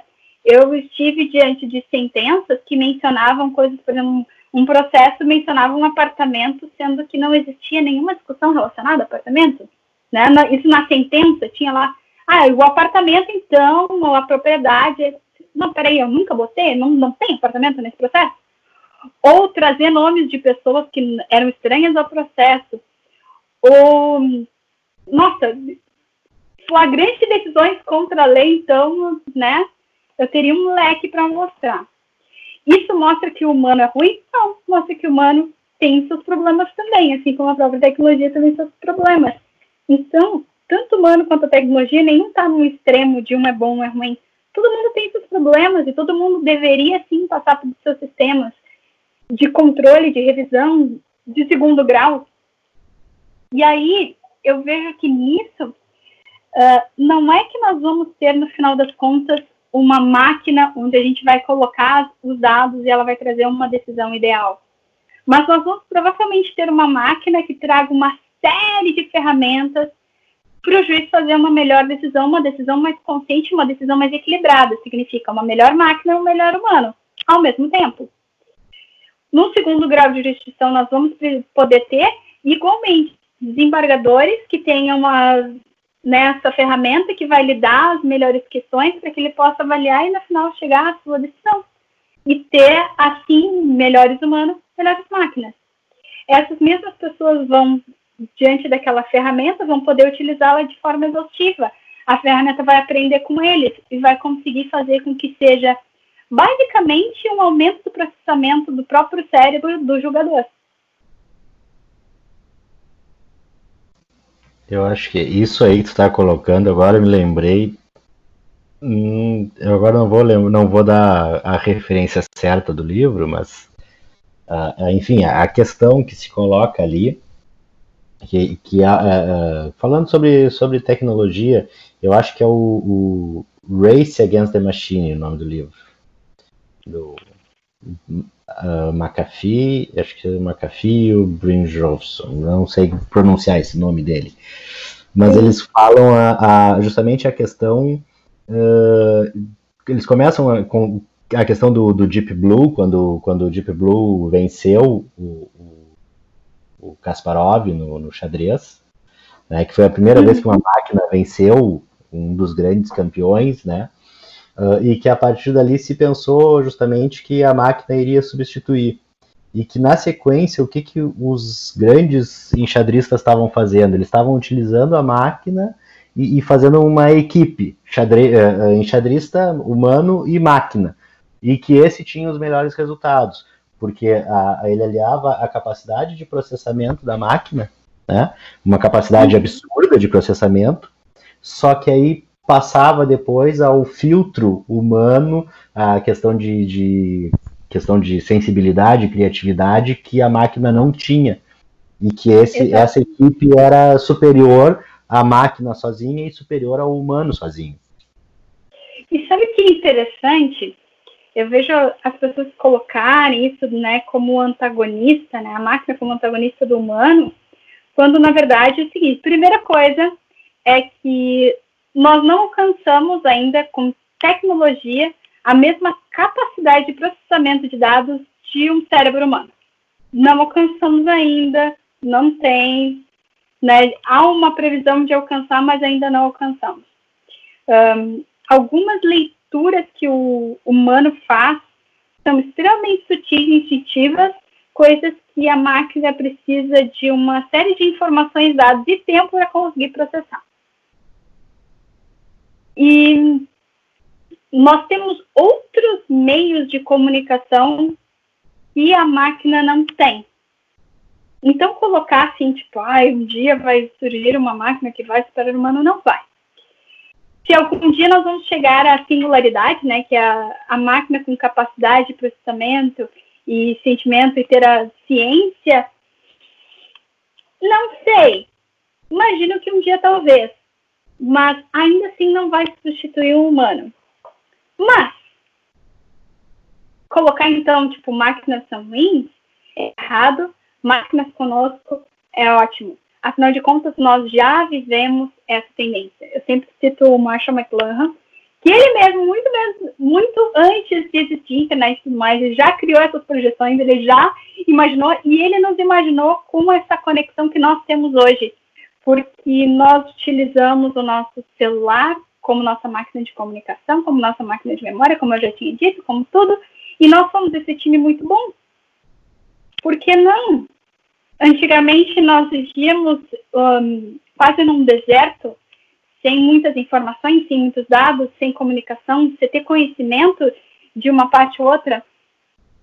eu estive diante de sentenças que mencionavam coisas, por exemplo, um processo mencionava um apartamento, sendo que não existia nenhuma discussão relacionada ao apartamento. Né? Isso na sentença tinha lá, ah, o apartamento, então, a propriedade. Não, peraí, eu nunca botei, não, não tem apartamento nesse processo? Ou trazer nomes de pessoas que eram estranhas ao processo, o, nossa, flagrante decisões contra a lei, então, né, eu teria um leque para mostrar. Isso mostra que o humano é ruim? Não, mostra que o humano tem seus problemas também, assim como a própria tecnologia também tem seus problemas. Então, tanto o humano quanto a tecnologia, nenhum está no extremo de um é bom, um é ruim. Todo mundo tem seus problemas e todo mundo deveria sim passar por seus sistemas de controle, de revisão de segundo grau. E aí eu vejo que nisso uh, não é que nós vamos ter no final das contas uma máquina onde a gente vai colocar os dados e ela vai trazer uma decisão ideal. Mas nós vamos provavelmente ter uma máquina que traga uma série de ferramentas para o juiz fazer uma melhor decisão, uma decisão mais consciente, uma decisão mais equilibrada. Significa uma melhor máquina e um melhor humano, ao mesmo tempo. No segundo grau de jurisdição, nós vamos poder ter, igualmente, desembargadores que tenham uma, nessa ferramenta que vai lhe dar as melhores questões para que ele possa avaliar e, no final, chegar à sua decisão. E ter, assim, melhores humanos, melhores máquinas. Essas mesmas pessoas vão diante daquela ferramenta, vão poder utilizá-la de forma exaustiva. A ferramenta vai aprender com eles e vai conseguir fazer com que seja basicamente um aumento do processamento do próprio cérebro do jogador. Eu acho que isso aí que tu está colocando, agora eu me lembrei. Hum, eu agora não vou, não vou dar a referência certa do livro, mas uh, enfim, a questão que se coloca ali que, que uh, falando sobre, sobre tecnologia, eu acho que é o, o, Race Against the Machine, o nome do livro. Do uh, McAfee, acho que é McAfee e o não sei pronunciar esse nome dele. Mas Sim. eles falam a, a, justamente a questão. Uh, eles começam a, com a questão do, do Deep Blue, quando, quando o Deep Blue venceu o, o Kasparov no, no xadrez, né, que foi a primeira vez que uma máquina venceu um dos grandes campeões, né, uh, e que a partir dali se pensou justamente que a máquina iria substituir. E que na sequência, o que, que os grandes enxadristas estavam fazendo? Eles estavam utilizando a máquina e, e fazendo uma equipe, xadre, uh, enxadrista humano e máquina, e que esse tinha os melhores resultados porque a, a, ele aliava a capacidade de processamento da máquina, né, uma capacidade absurda de processamento, só que aí passava depois ao filtro humano, a questão de, de questão de sensibilidade, criatividade que a máquina não tinha e que esse, essa equipe era superior à máquina sozinha e superior ao humano sozinho. E sabe o que é interessante? eu vejo as pessoas colocarem isso né, como antagonista, né, a máquina como antagonista do humano, quando na verdade é o seguinte: primeira coisa é que nós não alcançamos ainda com tecnologia a mesma capacidade de processamento de dados de um cérebro humano. Não alcançamos ainda, não tem, né, há uma previsão de alcançar, mas ainda não alcançamos. Um, algumas leituras que o humano faz são extremamente sutis e instintivas, coisas que a máquina precisa de uma série de informações, dados e tempo para conseguir processar. E nós temos outros meios de comunicação que a máquina não tem. Então, colocar assim, tipo, ah, um dia vai surgir uma máquina que vai superar o humano, não vai se algum dia nós vamos chegar à singularidade, né, que é a, a máquina com capacidade de processamento e sentimento e ter a ciência, não sei. Imagino que um dia talvez, mas ainda assim não vai substituir o humano. Mas colocar então tipo máquinas são ruins é errado, máquinas conosco é ótimo. Afinal de contas, nós já vivemos essa tendência. Eu sempre cito o Marshall McLuhan, que ele mesmo, muito, mesmo, muito antes de existir internet e tudo mais, ele já criou essas projeções, ele já imaginou, e ele nos imaginou com essa conexão que nós temos hoje, porque nós utilizamos o nosso celular como nossa máquina de comunicação, como nossa máquina de memória, como eu já tinha dito, como tudo, e nós somos esse time muito bom. Por que não Antigamente nós vivíamos um, quase num deserto, sem muitas informações, sem muitos dados, sem comunicação, você ter conhecimento de uma parte ou outra.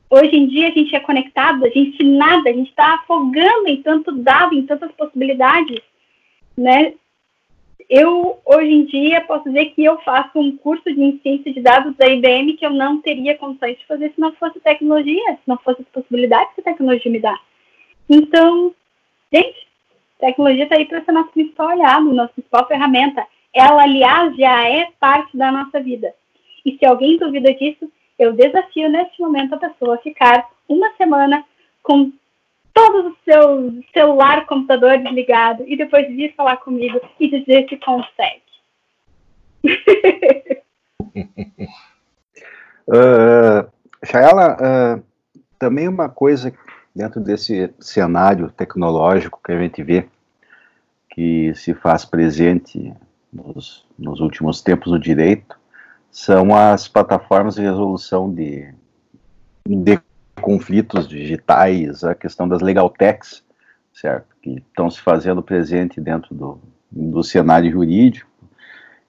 Hoje em dia a gente é conectado, a gente nada, a gente está afogando em tanto dado, em tantas possibilidades, né? Eu, hoje em dia, posso dizer que eu faço um curso de ciência de dados da IBM que eu não teria condições de fazer se não fosse tecnologia, se não fosse as possibilidades que a tecnologia me dá. Então, gente, tecnologia está aí para ser nosso principal aliado, nossa principal ferramenta. Ela, aliás, já é parte da nossa vida. E se alguém duvida disso, eu desafio neste momento a pessoa a ficar uma semana com todos os seus celular, computador desligado e depois vir falar comigo e dizer que consegue. uh, [LAUGHS] Shayala, uh, também uma coisa dentro desse cenário tecnológico que a gente vê que se faz presente nos, nos últimos tempos no direito são as plataformas de resolução de, de conflitos digitais, a questão das legal techs, certo? Que estão se fazendo presente dentro do, do cenário jurídico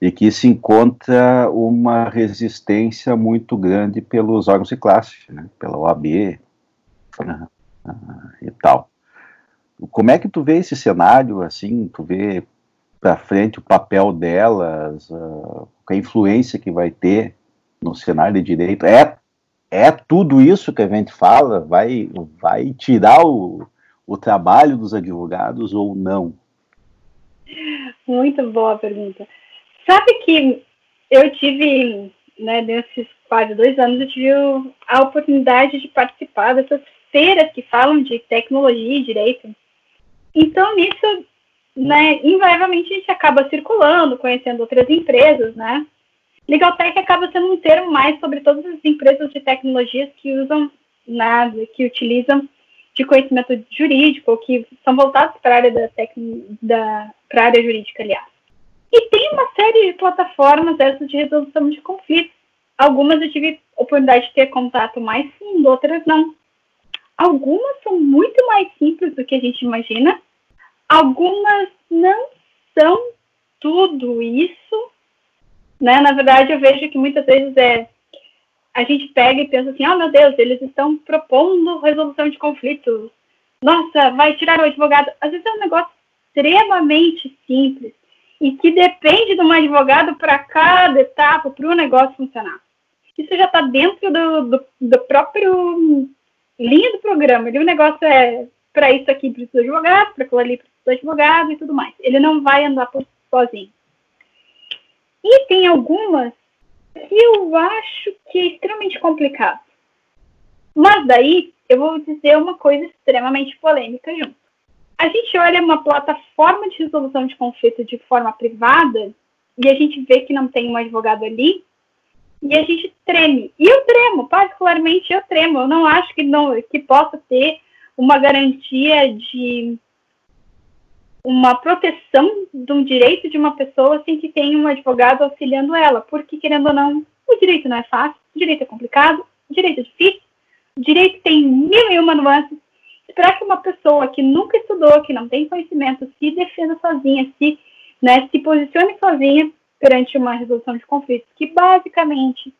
e que se encontra uma resistência muito grande pelos órgãos de classe, né? pela OAB uh, uh, e tal. Como é que tu vê esse cenário, assim, tu vê para frente o papel delas, uh, a influência que vai ter no cenário de direito? É é tudo isso que a gente fala? Vai, vai tirar o, o trabalho dos advogados ou não? Muito boa pergunta. Sabe que eu tive, né, nesses quase dois anos, eu tive a oportunidade de participar dessas feiras que falam de tecnologia e direito. Então, nisso, né, invariavelmente a gente acaba circulando, conhecendo outras empresas, né? Legal Tech acaba sendo um termo mais sobre todas as empresas de tecnologias que usam nada, que utilizam de conhecimento jurídico, que são voltados para a área da, da para área jurídica, aliás. E tem uma série de plataformas dessas de resolução de conflitos. Algumas eu tive oportunidade de ter contato mais fundo, outras não. Algumas são muito mais simples do que a gente imagina. Algumas não são tudo isso, né? Na verdade, eu vejo que muitas vezes é a gente pega e pensa assim, oh meu Deus, eles estão propondo resolução de conflitos. Nossa, vai tirar o advogado. Às vezes é um negócio extremamente simples e que depende de um advogado para cada etapa para o negócio funcionar. Isso já está dentro do, do, do, próprio linha do programa. Ele, o negócio é para isso aqui precisa do advogado, para aquilo ali precisa do advogado e tudo mais. Ele não vai andar sozinho. E tem algumas que eu acho que é extremamente complicado. Mas daí eu vou dizer uma coisa extremamente polêmica junto. A gente olha uma plataforma de resolução de conflito de forma privada e a gente vê que não tem um advogado ali e a gente treme. E eu tremo, particularmente eu tremo. Eu não acho que, não, que possa ter uma garantia de uma proteção de um direito de uma pessoa sem que tenha um advogado auxiliando ela, porque, querendo ou não, o direito não é fácil, o direito é complicado, o direito é difícil, o direito tem mil e uma nuances. Esperar que uma pessoa que nunca estudou, que não tem conhecimento, se defenda sozinha, se, né, se posicione sozinha perante uma resolução de conflitos, que basicamente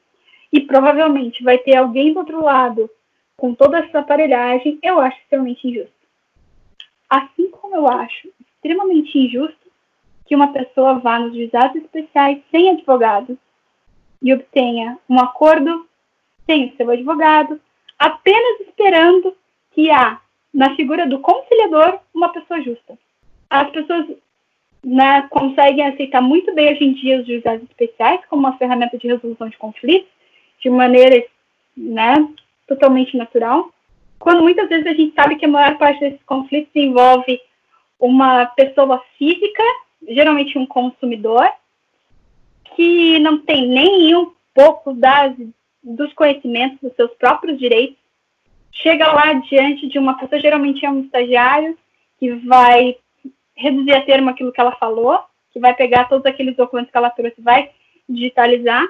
e provavelmente vai ter alguém do outro lado com toda essa aparelhagem, eu acho extremamente injusto. Assim como eu acho extremamente injusto que uma pessoa vá nos juizados especiais sem advogado e obtenha um acordo sem o seu advogado, apenas esperando que há, na figura do conciliador, uma pessoa justa. As pessoas né, conseguem aceitar muito bem hoje em dia os juizados especiais como uma ferramenta de resolução de conflitos, de maneira né, totalmente natural, quando muitas vezes a gente sabe que a maior parte desses conflitos envolve uma pessoa física, geralmente um consumidor, que não tem nem um pouco das, dos conhecimentos dos seus próprios direitos, chega lá diante de uma pessoa, geralmente é um estagiário, que vai reduzir a termo aquilo que ela falou, que vai pegar todos aqueles documentos que ela trouxe, vai digitalizar,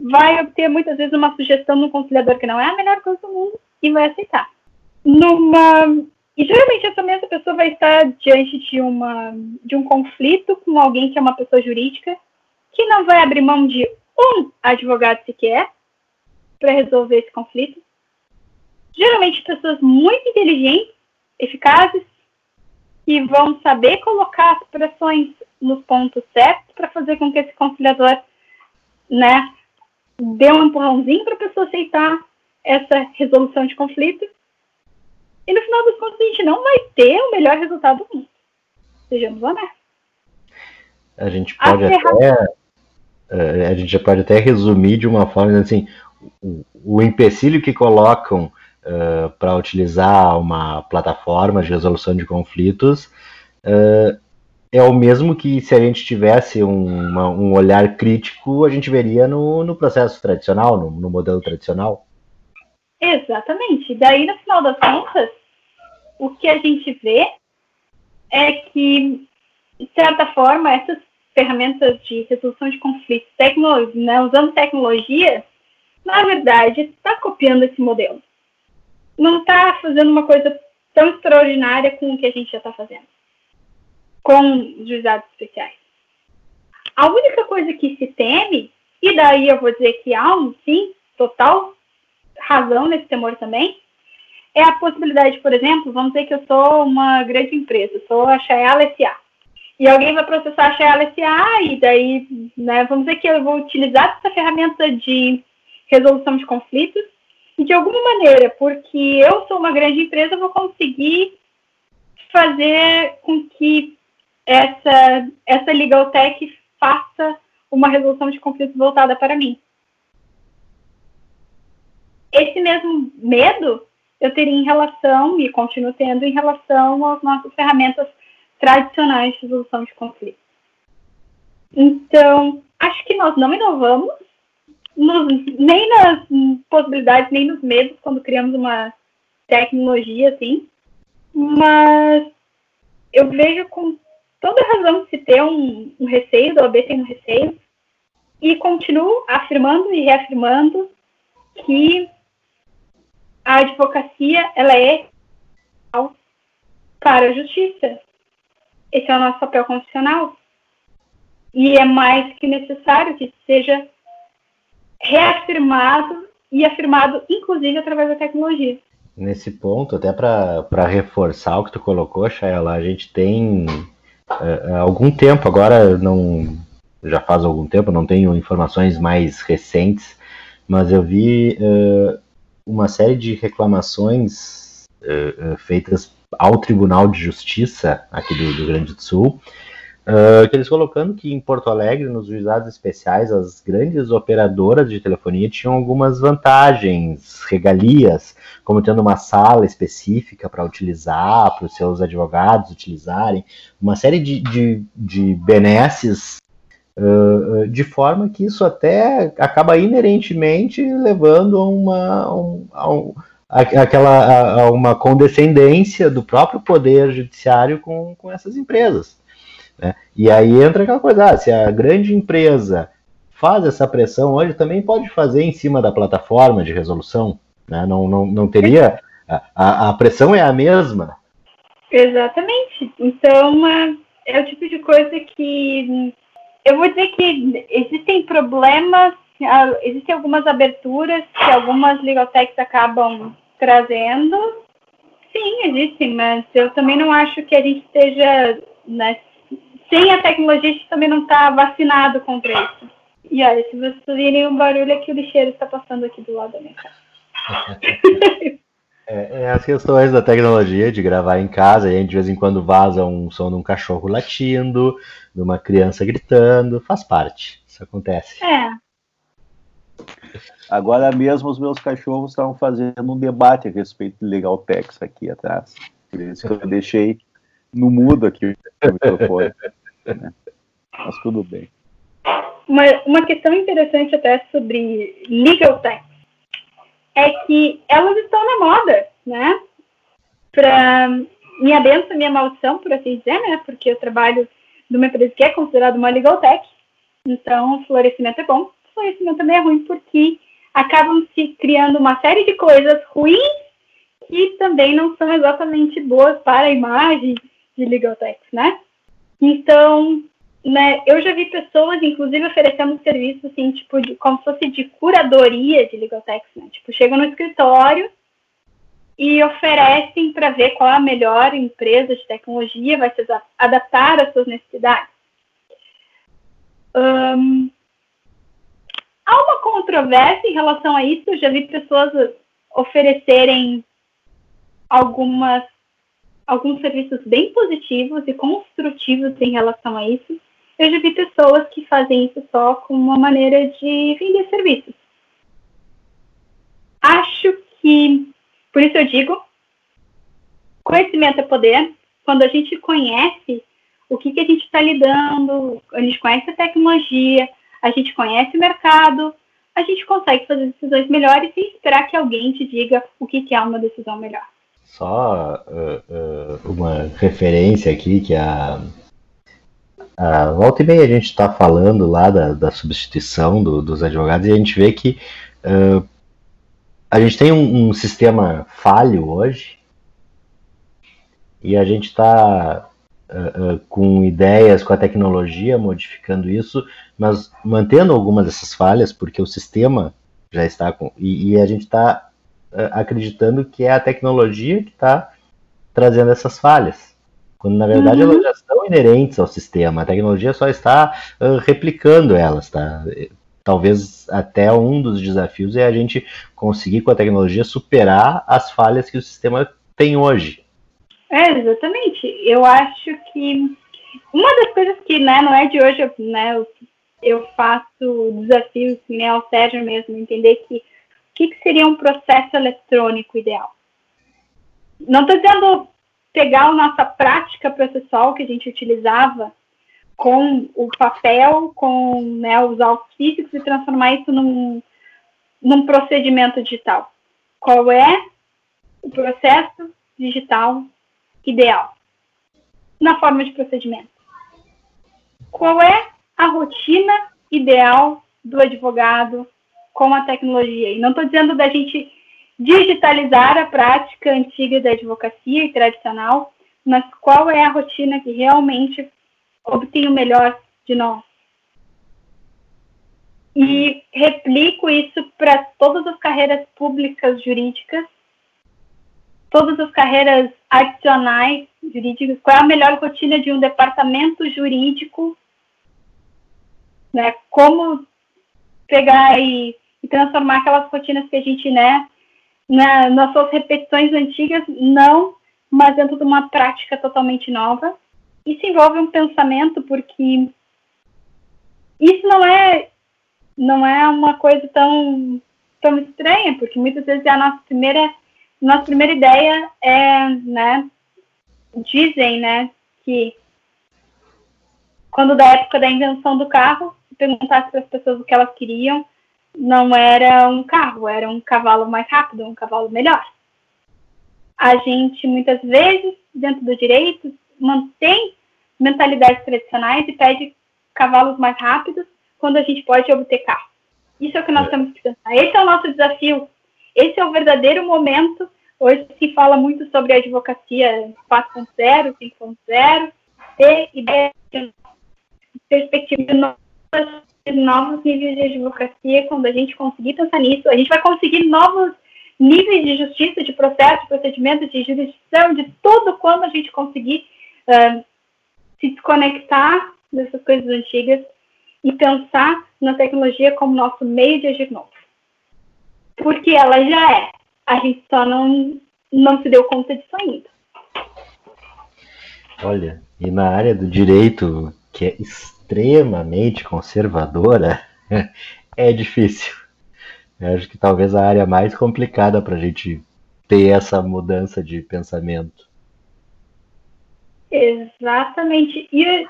vai obter muitas vezes uma sugestão no conciliador que não é a melhor coisa do mundo e vai aceitar. Numa E geralmente essa mesma pessoa vai estar diante de, uma, de um conflito com alguém que é uma pessoa jurídica, que não vai abrir mão de um advogado sequer para resolver esse conflito. Geralmente pessoas muito inteligentes, eficazes, que vão saber colocar as pressões nos pontos certos para fazer com que esse conciliador, né, dê um empurrãozinho para a pessoa aceitar essa resolução de conflito. E no final das contas, a gente não vai ter o melhor resultado do mundo. Sejamos honestos. A gente pode até. É, a gente pode até resumir de uma forma assim: o, o empecilho que colocam uh, para utilizar uma plataforma de resolução de conflitos uh, é o mesmo que se a gente tivesse um, uma, um olhar crítico, a gente veria no, no processo tradicional, no, no modelo tradicional. Exatamente. Daí, no final das contas, o que a gente vê é que, de certa forma, essas ferramentas de resolução de conflitos, tecno, né, usando tecnologia, na verdade, está copiando esse modelo. Não está fazendo uma coisa tão extraordinária com o que a gente já está fazendo, com os juizados especiais. A única coisa que se teme, e daí eu vou dizer que há um sim, total razão nesse temor também, é a possibilidade, por exemplo, vamos dizer que eu sou uma grande empresa, sou a Chayala S.A. E alguém vai processar a Chayala S.A. e daí, né, vamos dizer que eu vou utilizar essa ferramenta de resolução de conflitos e de alguma maneira, porque eu sou uma grande empresa, eu vou conseguir fazer com que essa, essa Legal Tech faça uma resolução de conflitos voltada para mim. Esse mesmo medo eu teria em relação, e continuo tendo, em relação às nossas ferramentas tradicionais de resolução de conflitos. Então, acho que nós não inovamos, nos, nem nas possibilidades, nem nos medos, quando criamos uma tecnologia assim, mas eu vejo com toda razão se ter um, um receio, da OAB tem um receio, e continuo afirmando e reafirmando que a advocacia ela é para a justiça. Esse é o nosso papel constitucional. E é mais que necessário que seja reafirmado e afirmado, inclusive, através da tecnologia. Nesse ponto, até para reforçar o que tu colocou, Shayla, a gente tem uh, algum tempo, agora não já faz algum tempo, não tenho informações mais recentes, mas eu vi uh, uma série de reclamações uh, uh, feitas ao Tribunal de Justiça aqui do, do Grande do Sul, uh, que eles colocando que em Porto Alegre, nos juizados especiais, as grandes operadoras de telefonia tinham algumas vantagens, regalias, como tendo uma sala específica para utilizar, para os seus advogados utilizarem, uma série de, de, de benesses Uh, de forma que isso até acaba inerentemente levando a uma, um, a a, aquela, a, uma condescendência do próprio poder judiciário com, com essas empresas. Né? E aí entra aquela coisa, ah, se a grande empresa faz essa pressão hoje, também pode fazer em cima da plataforma de resolução. Né? Não, não, não teria. A, a pressão é a mesma. Exatamente. Então, é o tipo de coisa que eu vou dizer que existem problemas, existem algumas aberturas que algumas legal acabam trazendo. Sim, existem, mas eu também não acho que a gente esteja. Né, sem a tecnologia, a gente também não está vacinado contra isso. E olha, se vocês ouvirem um barulho, é que o lixeiro está passando aqui do lado da minha casa. [LAUGHS] É, é, as questões da tecnologia de gravar em casa, e de vez em quando vaza um som de um cachorro latindo, de uma criança gritando, faz parte, isso acontece. É. Agora mesmo os meus cachorros estavam fazendo um debate a respeito do Legal Tex aqui atrás. Por isso que eu deixei no mudo aqui o microfone. Né? Mas tudo bem. Uma, uma questão interessante até sobre Legal Tex é que elas estão na moda, né? Para minha benção, minha maldição, por assim dizer, né? Porque eu trabalho numa empresa que é considerada uma legal tech, então florescimento é bom. Florescimento também é ruim porque acabam se criando uma série de coisas ruins que também não são exatamente boas para a imagem de legal techs, né? Então, né, eu já vi pessoas, inclusive, oferecendo serviço, assim, tipo, de, como se fosse de curadoria de legal techs, né? Tipo, chegam no escritório e oferecem para ver qual a melhor empresa de tecnologia, vai se adaptar às suas necessidades. Um, há uma controvérsia em relação a isso, eu já vi pessoas oferecerem algumas alguns serviços bem positivos e construtivos em relação a isso. Eu já vi pessoas que fazem isso só como uma maneira de vender serviços. Acho que, por isso eu digo, conhecimento é poder. Quando a gente conhece o que, que a gente está lidando, a gente conhece a tecnologia, a gente conhece o mercado, a gente consegue fazer decisões melhores sem esperar que alguém te diga o que, que é uma decisão melhor. Só uh, uh, uma referência aqui que a, a volta e meia a gente está falando lá da, da substituição do, dos advogados e a gente vê que uh, a gente tem um, um, sistema falho hoje e a gente está uh, uh, com ideias, com a tecnologia modificando isso, mas mantendo algumas dessas falhas porque o sistema já está com e, e a gente está acreditando que é a tecnologia que está trazendo essas falhas, quando na verdade uhum. elas já são inerentes ao sistema, a tecnologia só está uh, replicando elas, tá? Talvez até um dos desafios é a gente conseguir com a tecnologia superar as falhas que o sistema tem hoje. É, exatamente. Eu acho que uma das coisas que né, não é de hoje, né, eu, eu faço desafios né, ao Sérgio mesmo, entender que que, que seria um processo eletrônico ideal? Não estou dizendo pegar a nossa prática processual que a gente utilizava com o papel, com né, os autos físicos e transformar isso num, num procedimento digital. Qual é o processo digital ideal na forma de procedimento? Qual é a rotina ideal do advogado com a tecnologia. E não estou dizendo da gente digitalizar a prática antiga da advocacia e tradicional, mas qual é a rotina que realmente obtém o melhor de nós. E replico isso para todas as carreiras públicas jurídicas, todas as carreiras adicionais jurídicas. Qual é a melhor rotina de um departamento jurídico? Né? Como pegar e e transformar aquelas rotinas que a gente, né, na, nas suas repetições antigas, não, mas dentro de uma prática totalmente nova. Isso envolve um pensamento, porque isso não é não é uma coisa tão tão estranha, porque muitas vezes a nossa primeira nossa primeira ideia é, né, dizem, né, que quando da época da invenção do carro, se perguntasse para as pessoas o que elas queriam, não era um carro, era um cavalo mais rápido, um cavalo melhor. A gente, muitas vezes, dentro do direito, mantém mentalidades tradicionais e pede cavalos mais rápidos quando a gente pode obter carro. Isso é o que nós é. temos que pensar. Esse é o nosso desafio. Esse é o verdadeiro momento. Hoje se fala muito sobre a advocacia 4.0, 5.0, ter ideias, perspectivas novas novos níveis de advocacia, quando a gente conseguir pensar nisso, a gente vai conseguir novos níveis de justiça, de processo, de procedimento, de jurisdição, de tudo quando a gente conseguir uh, se desconectar dessas coisas antigas e pensar na tecnologia como nosso meio de agir novo. Porque ela já é. A gente só não, não se deu conta disso ainda. Olha, e na área do direito, que é extremamente conservadora, [LAUGHS] é difícil. Eu acho que talvez a área mais complicada para a gente ter essa mudança de pensamento. Exatamente. E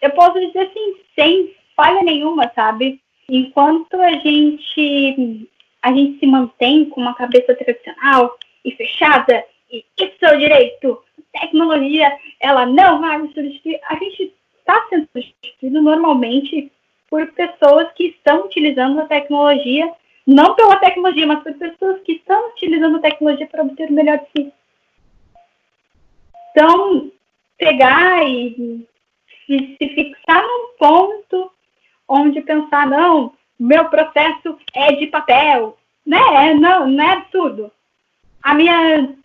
eu posso dizer assim, sem falha nenhuma, sabe? Enquanto a gente a gente se mantém com uma cabeça tradicional e fechada, e isso é o direito, tecnologia, ela não vai me substituir, a gente está sendo substituído normalmente por pessoas que estão utilizando a tecnologia não pela tecnologia, mas por pessoas que estão utilizando a tecnologia para obter o melhor de si. Então, pegar e se, se fixar num ponto onde pensar, não, meu processo é de papel, né? É, não, não é absurdo. A minha,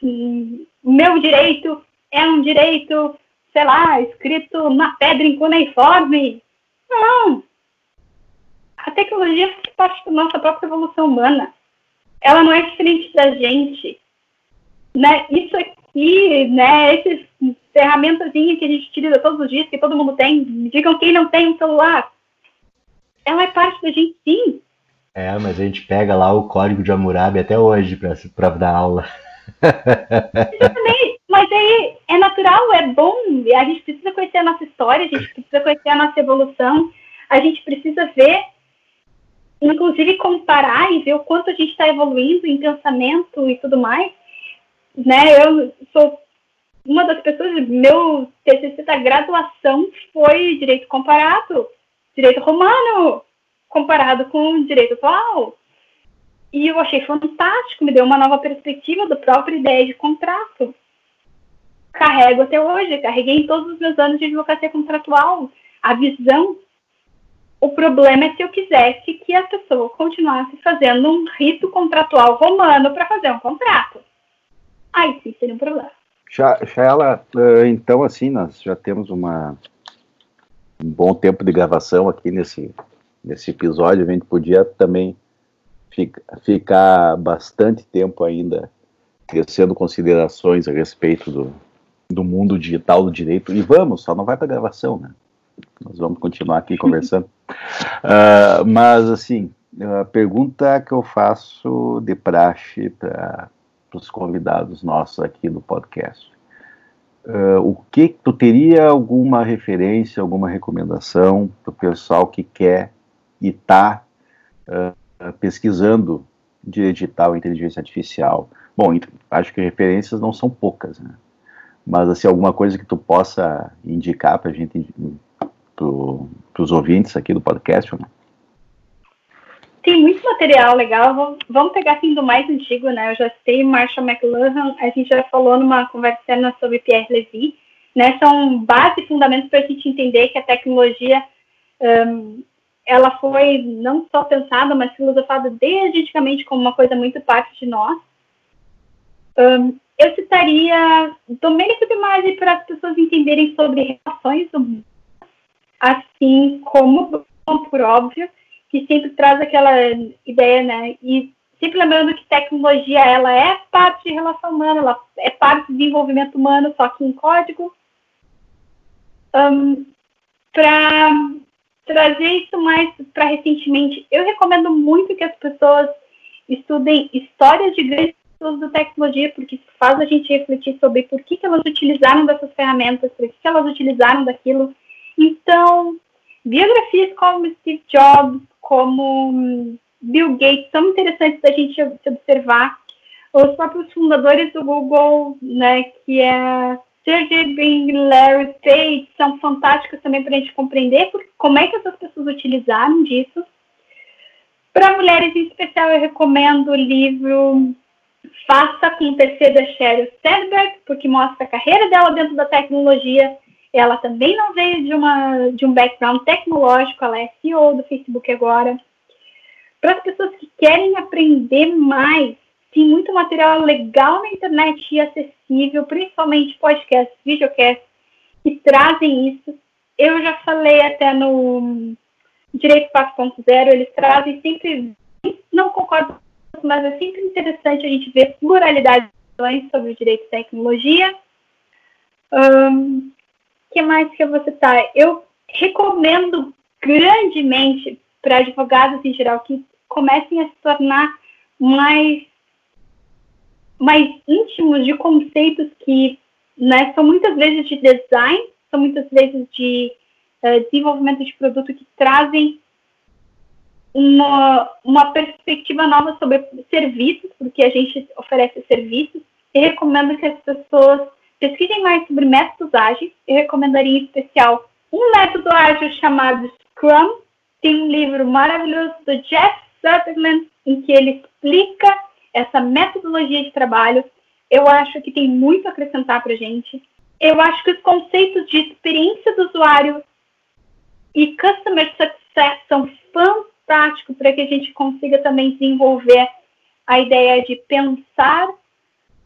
meu direito é um direito, sei lá, escrito na pedra em cuneiforme. Não. A tecnologia faz parte da nossa própria evolução humana. Ela não é diferente da gente. Né? Isso aqui, né, essas ferramentas que a gente utiliza todos os dias, que todo mundo tem, me digam quem não tem um celular. Ela é parte da gente, sim. É, mas a gente pega lá o código de Hammurabi até hoje para dar aula. Exatamente. Mas aí é natural, é bom. A gente precisa conhecer a nossa história, a gente precisa conhecer a nossa evolução, a gente precisa ver, inclusive comparar e ver o quanto a gente está evoluindo em pensamento e tudo mais. Né? Eu sou uma das pessoas, meu TCC da graduação foi direito comparado, direito romano comparado com o direito atual. E eu achei fantástico, me deu uma nova perspectiva da própria ideia de contrato. Carrego até hoje, carreguei em todos os meus anos de advocacia contratual. A visão. O problema é se eu quisesse que a pessoa continuasse fazendo um rito contratual romano para fazer um contrato. Aí sim seria um problema. Shaela, eh, então assim, nós já temos uma, um bom tempo de gravação aqui nesse, nesse episódio. A gente podia também fica, ficar bastante tempo ainda tecendo considerações a respeito do, do mundo digital do direito. E vamos, só não vai para gravação, né? Nós vamos continuar aqui conversando. uh, [LAUGHS] mas, assim, a pergunta que eu faço de praxe para os convidados nossos aqui do podcast. Uh, o que tu teria alguma referência, alguma recomendação para o pessoal que quer e está uh, pesquisando digital e inteligência artificial. Bom, acho que referências não são poucas, né? Mas, assim, alguma coisa que tu possa indicar para a gente, para os ouvintes aqui do podcast, né? Tem muito material legal. Vamos pegar assim do mais antigo, né? Eu já sei Marshall McLuhan, a gente já falou numa conversa sobre Pierre Levy, né? São base e fundamentos para a gente entender que a tecnologia um, ela foi não só pensada, mas filosofada desde antigamente como uma coisa muito parte de nós. Um, eu citaria Domênico de Masi para as pessoas entenderem sobre relações humanas, assim como, por óbvio, que sempre traz aquela ideia, né? E sempre lembrando que tecnologia ela é parte de relação humana, ela é parte do desenvolvimento humano, só que em código. Um, para trazer isso mais para recentemente, eu recomendo muito que as pessoas estudem histórias de grandes pessoas da tecnologia, porque isso faz a gente refletir sobre por que, que elas utilizaram dessas ferramentas, por que, que elas utilizaram daquilo. Então, biografias como Steve Jobs, como Bill Gates, são interessantes da gente observar. Os próprios fundadores do Google, né, que é Sergey Brin, Larry Page, são fantásticos também para a gente compreender como é que essas pessoas utilizaram disso. Para mulheres em especial, eu recomendo o livro Faça com PC da Sheryl Sandberg, porque mostra a carreira dela dentro da tecnologia. Ela também não veio de, uma, de um background tecnológico, ela é CEO do Facebook agora. Para as pessoas que querem aprender mais tem muito material legal na internet e acessível, principalmente podcasts, videocasts, que trazem isso. Eu já falei até no Direito 4.0, eles trazem sempre, não concordo, mas é sempre interessante a gente ver pluralidade sobre o direito e tecnologia. Um, que mais que eu vou citar? Eu recomendo grandemente para advogados em geral que comecem a se tornar mais mais íntimos de conceitos que né, são muitas vezes de design, são muitas vezes de uh, desenvolvimento de produto que trazem uma, uma perspectiva nova sobre serviços, porque a gente oferece serviços. Eu recomendo que as pessoas pesquisem mais sobre métodos ágeis. Eu recomendaria em especial um método ágil chamado Scrum. Tem um livro maravilhoso do Jeff Sutherland, em que ele explica essa metodologia de trabalho. Eu acho que tem muito a acrescentar para a gente. Eu acho que os conceitos de experiência do usuário e customer success são fantásticos para que a gente consiga também desenvolver a ideia de pensar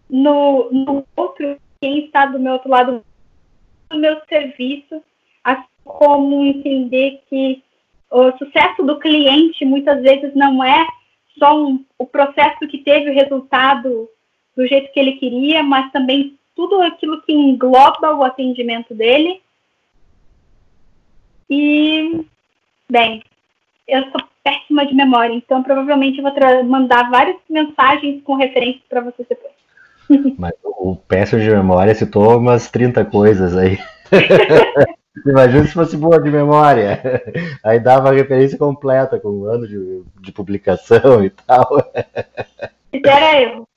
no, no outro, quem está do meu outro lado, no meu serviço, assim como entender que o sucesso do cliente muitas vezes não é só um, o processo que teve o resultado do jeito que ele queria, mas também tudo aquilo que engloba o atendimento dele. E, bem, eu sou péssima de memória, então provavelmente eu vou mandar várias mensagens com referências para vocês depois. [LAUGHS] Mas o péssimo de memória citou umas 30 coisas aí. [LAUGHS] Imagina se fosse boa de memória. Aí dava a referência completa com o ano de, de publicação e tal. Era eu.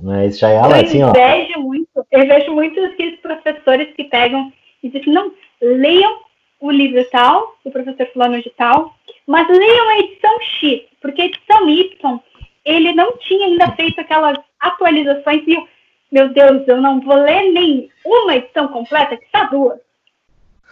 Mas Chayala, assim, ó. Eu vejo muito, eu vejo muitos aqueles professores que pegam e dizem, não, leiam o livro tal, o professor fulano de tal, mas leiam a edição X, porque a edição Y, ele não tinha ainda feito aquelas atualizações e meu Deus, eu não vou ler nem uma edição completa, que está duas.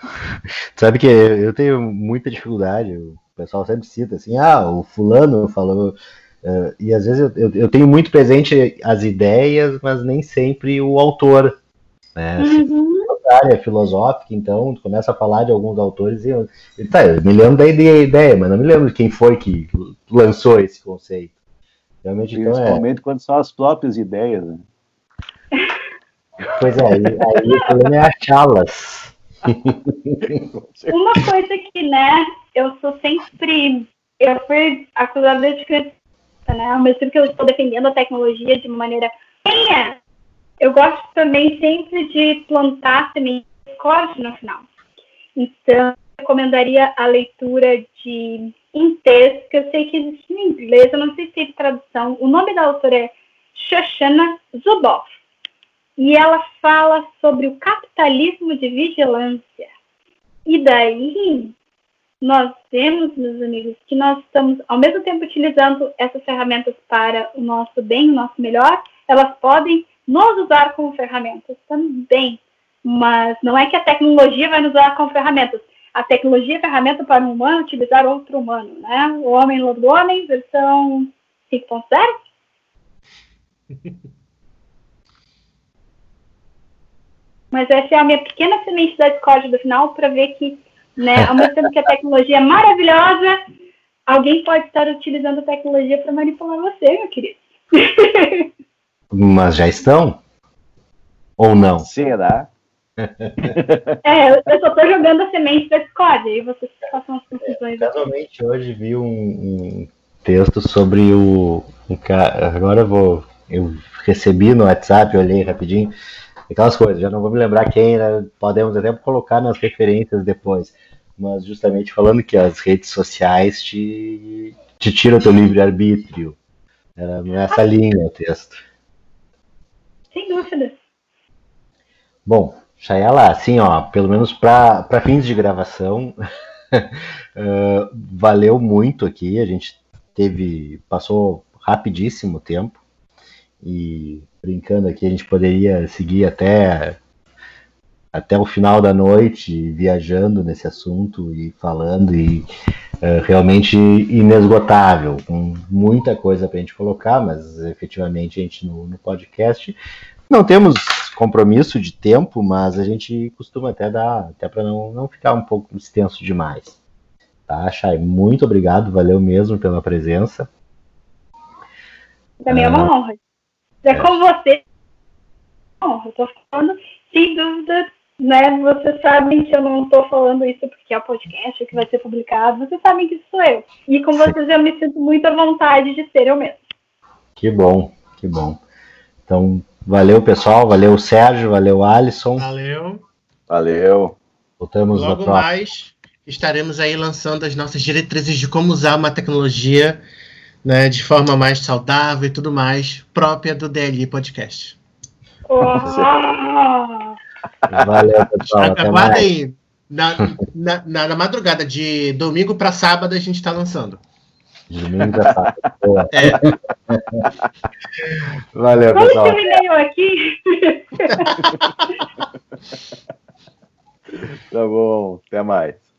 [LAUGHS] Sabe que eu tenho muita dificuldade, o pessoal sempre cita assim, ah, o fulano falou. Uh, e às vezes eu, eu, eu, tenho muito presente as ideias, mas nem sempre o autor. Né? Uhum. área filosófica, então, começa a falar de alguns autores e eu, tá, eu me lembro da ideia, mas não me lembro de quem foi que lançou esse conceito. Realmente, Principalmente então, é... quando são as próprias ideias. Né? Pois é, aí, aí o problema é achá-las. [LAUGHS] Uma coisa que, né, eu sou sempre. Eu fui acusada de criança, né? Ao mesmo tempo que eu estou defendendo a tecnologia de uma maneira. Quem é? Eu gosto também sempre de plantar sementes de no final. Então, eu recomendaria a leitura de em texto, que eu sei que existe em inglês, eu não sei se tem tradução. O nome da autora é Shoshana Zuboff e ela fala sobre o capitalismo de vigilância. E daí nós vemos, meus amigos, que nós estamos ao mesmo tempo utilizando essas ferramentas para o nosso bem, o nosso melhor, elas podem nos usar como ferramentas também. Mas não é que a tecnologia vai nos usar como ferramentas. A tecnologia é ferramenta para um humano utilizar outro humano, né? O homem homem, versão 5.0. [LAUGHS] Mas essa é a minha pequena semente da discórdia do final para ver que, né, ao mesmo tempo que a tecnologia é maravilhosa, alguém pode estar utilizando a tecnologia para manipular você, meu querido. [LAUGHS] Mas já estão? Ou não? Será? É, eu só estou jogando a semente da discórdia e vocês façam as conclusões. É, casualmente hoje vi um, um, texto sobre o. Um, agora eu vou. Eu recebi no WhatsApp, olhei rapidinho aquelas coisas. Já não vou me lembrar quem, né? podemos até colocar nas referências depois. Mas justamente falando que as redes sociais te, te tiram teu livre-arbítrio. Era nessa linha o texto. Sem dúvida. Bom, Chayala, assim, ó, pelo menos para fins de gravação, uh, [LAUGHS] valeu muito aqui. A gente teve, passou rapidíssimo tempo e brincando aqui, a gente poderia seguir até até o final da noite viajando nesse assunto e falando e uh, realmente inesgotável, com muita coisa para a gente colocar, mas efetivamente a gente no, no, podcast não temos compromisso de tempo, mas a gente costuma até dar, até para não, não ficar um pouco extenso demais. Tá, Chay? Muito obrigado, valeu mesmo pela presença. Também é uma ah, honra. É, é com você. Não, eu tô falando, sem dúvida, né? Vocês sabem que eu não estou falando isso porque é o podcast que vai ser publicado. Vocês sabem que sou eu. E com vocês eu me sinto muito à vontade de ser eu mesmo. Que bom, que bom. Então, valeu, pessoal. Valeu, Sérgio. Valeu, Alisson. Valeu. Valeu. Voltamos Logo mais estaremos aí lançando as nossas diretrizes de como usar uma tecnologia né, de forma mais saudável e tudo mais, própria do DLI Podcast. Valeu, pessoal. Aguardem aí. Na, na, na, na, madrugada de domingo para sábado a gente está lançando. Domingo a sábado. Valeu, Como pessoal. Como terminou aqui? tá bom, até mais.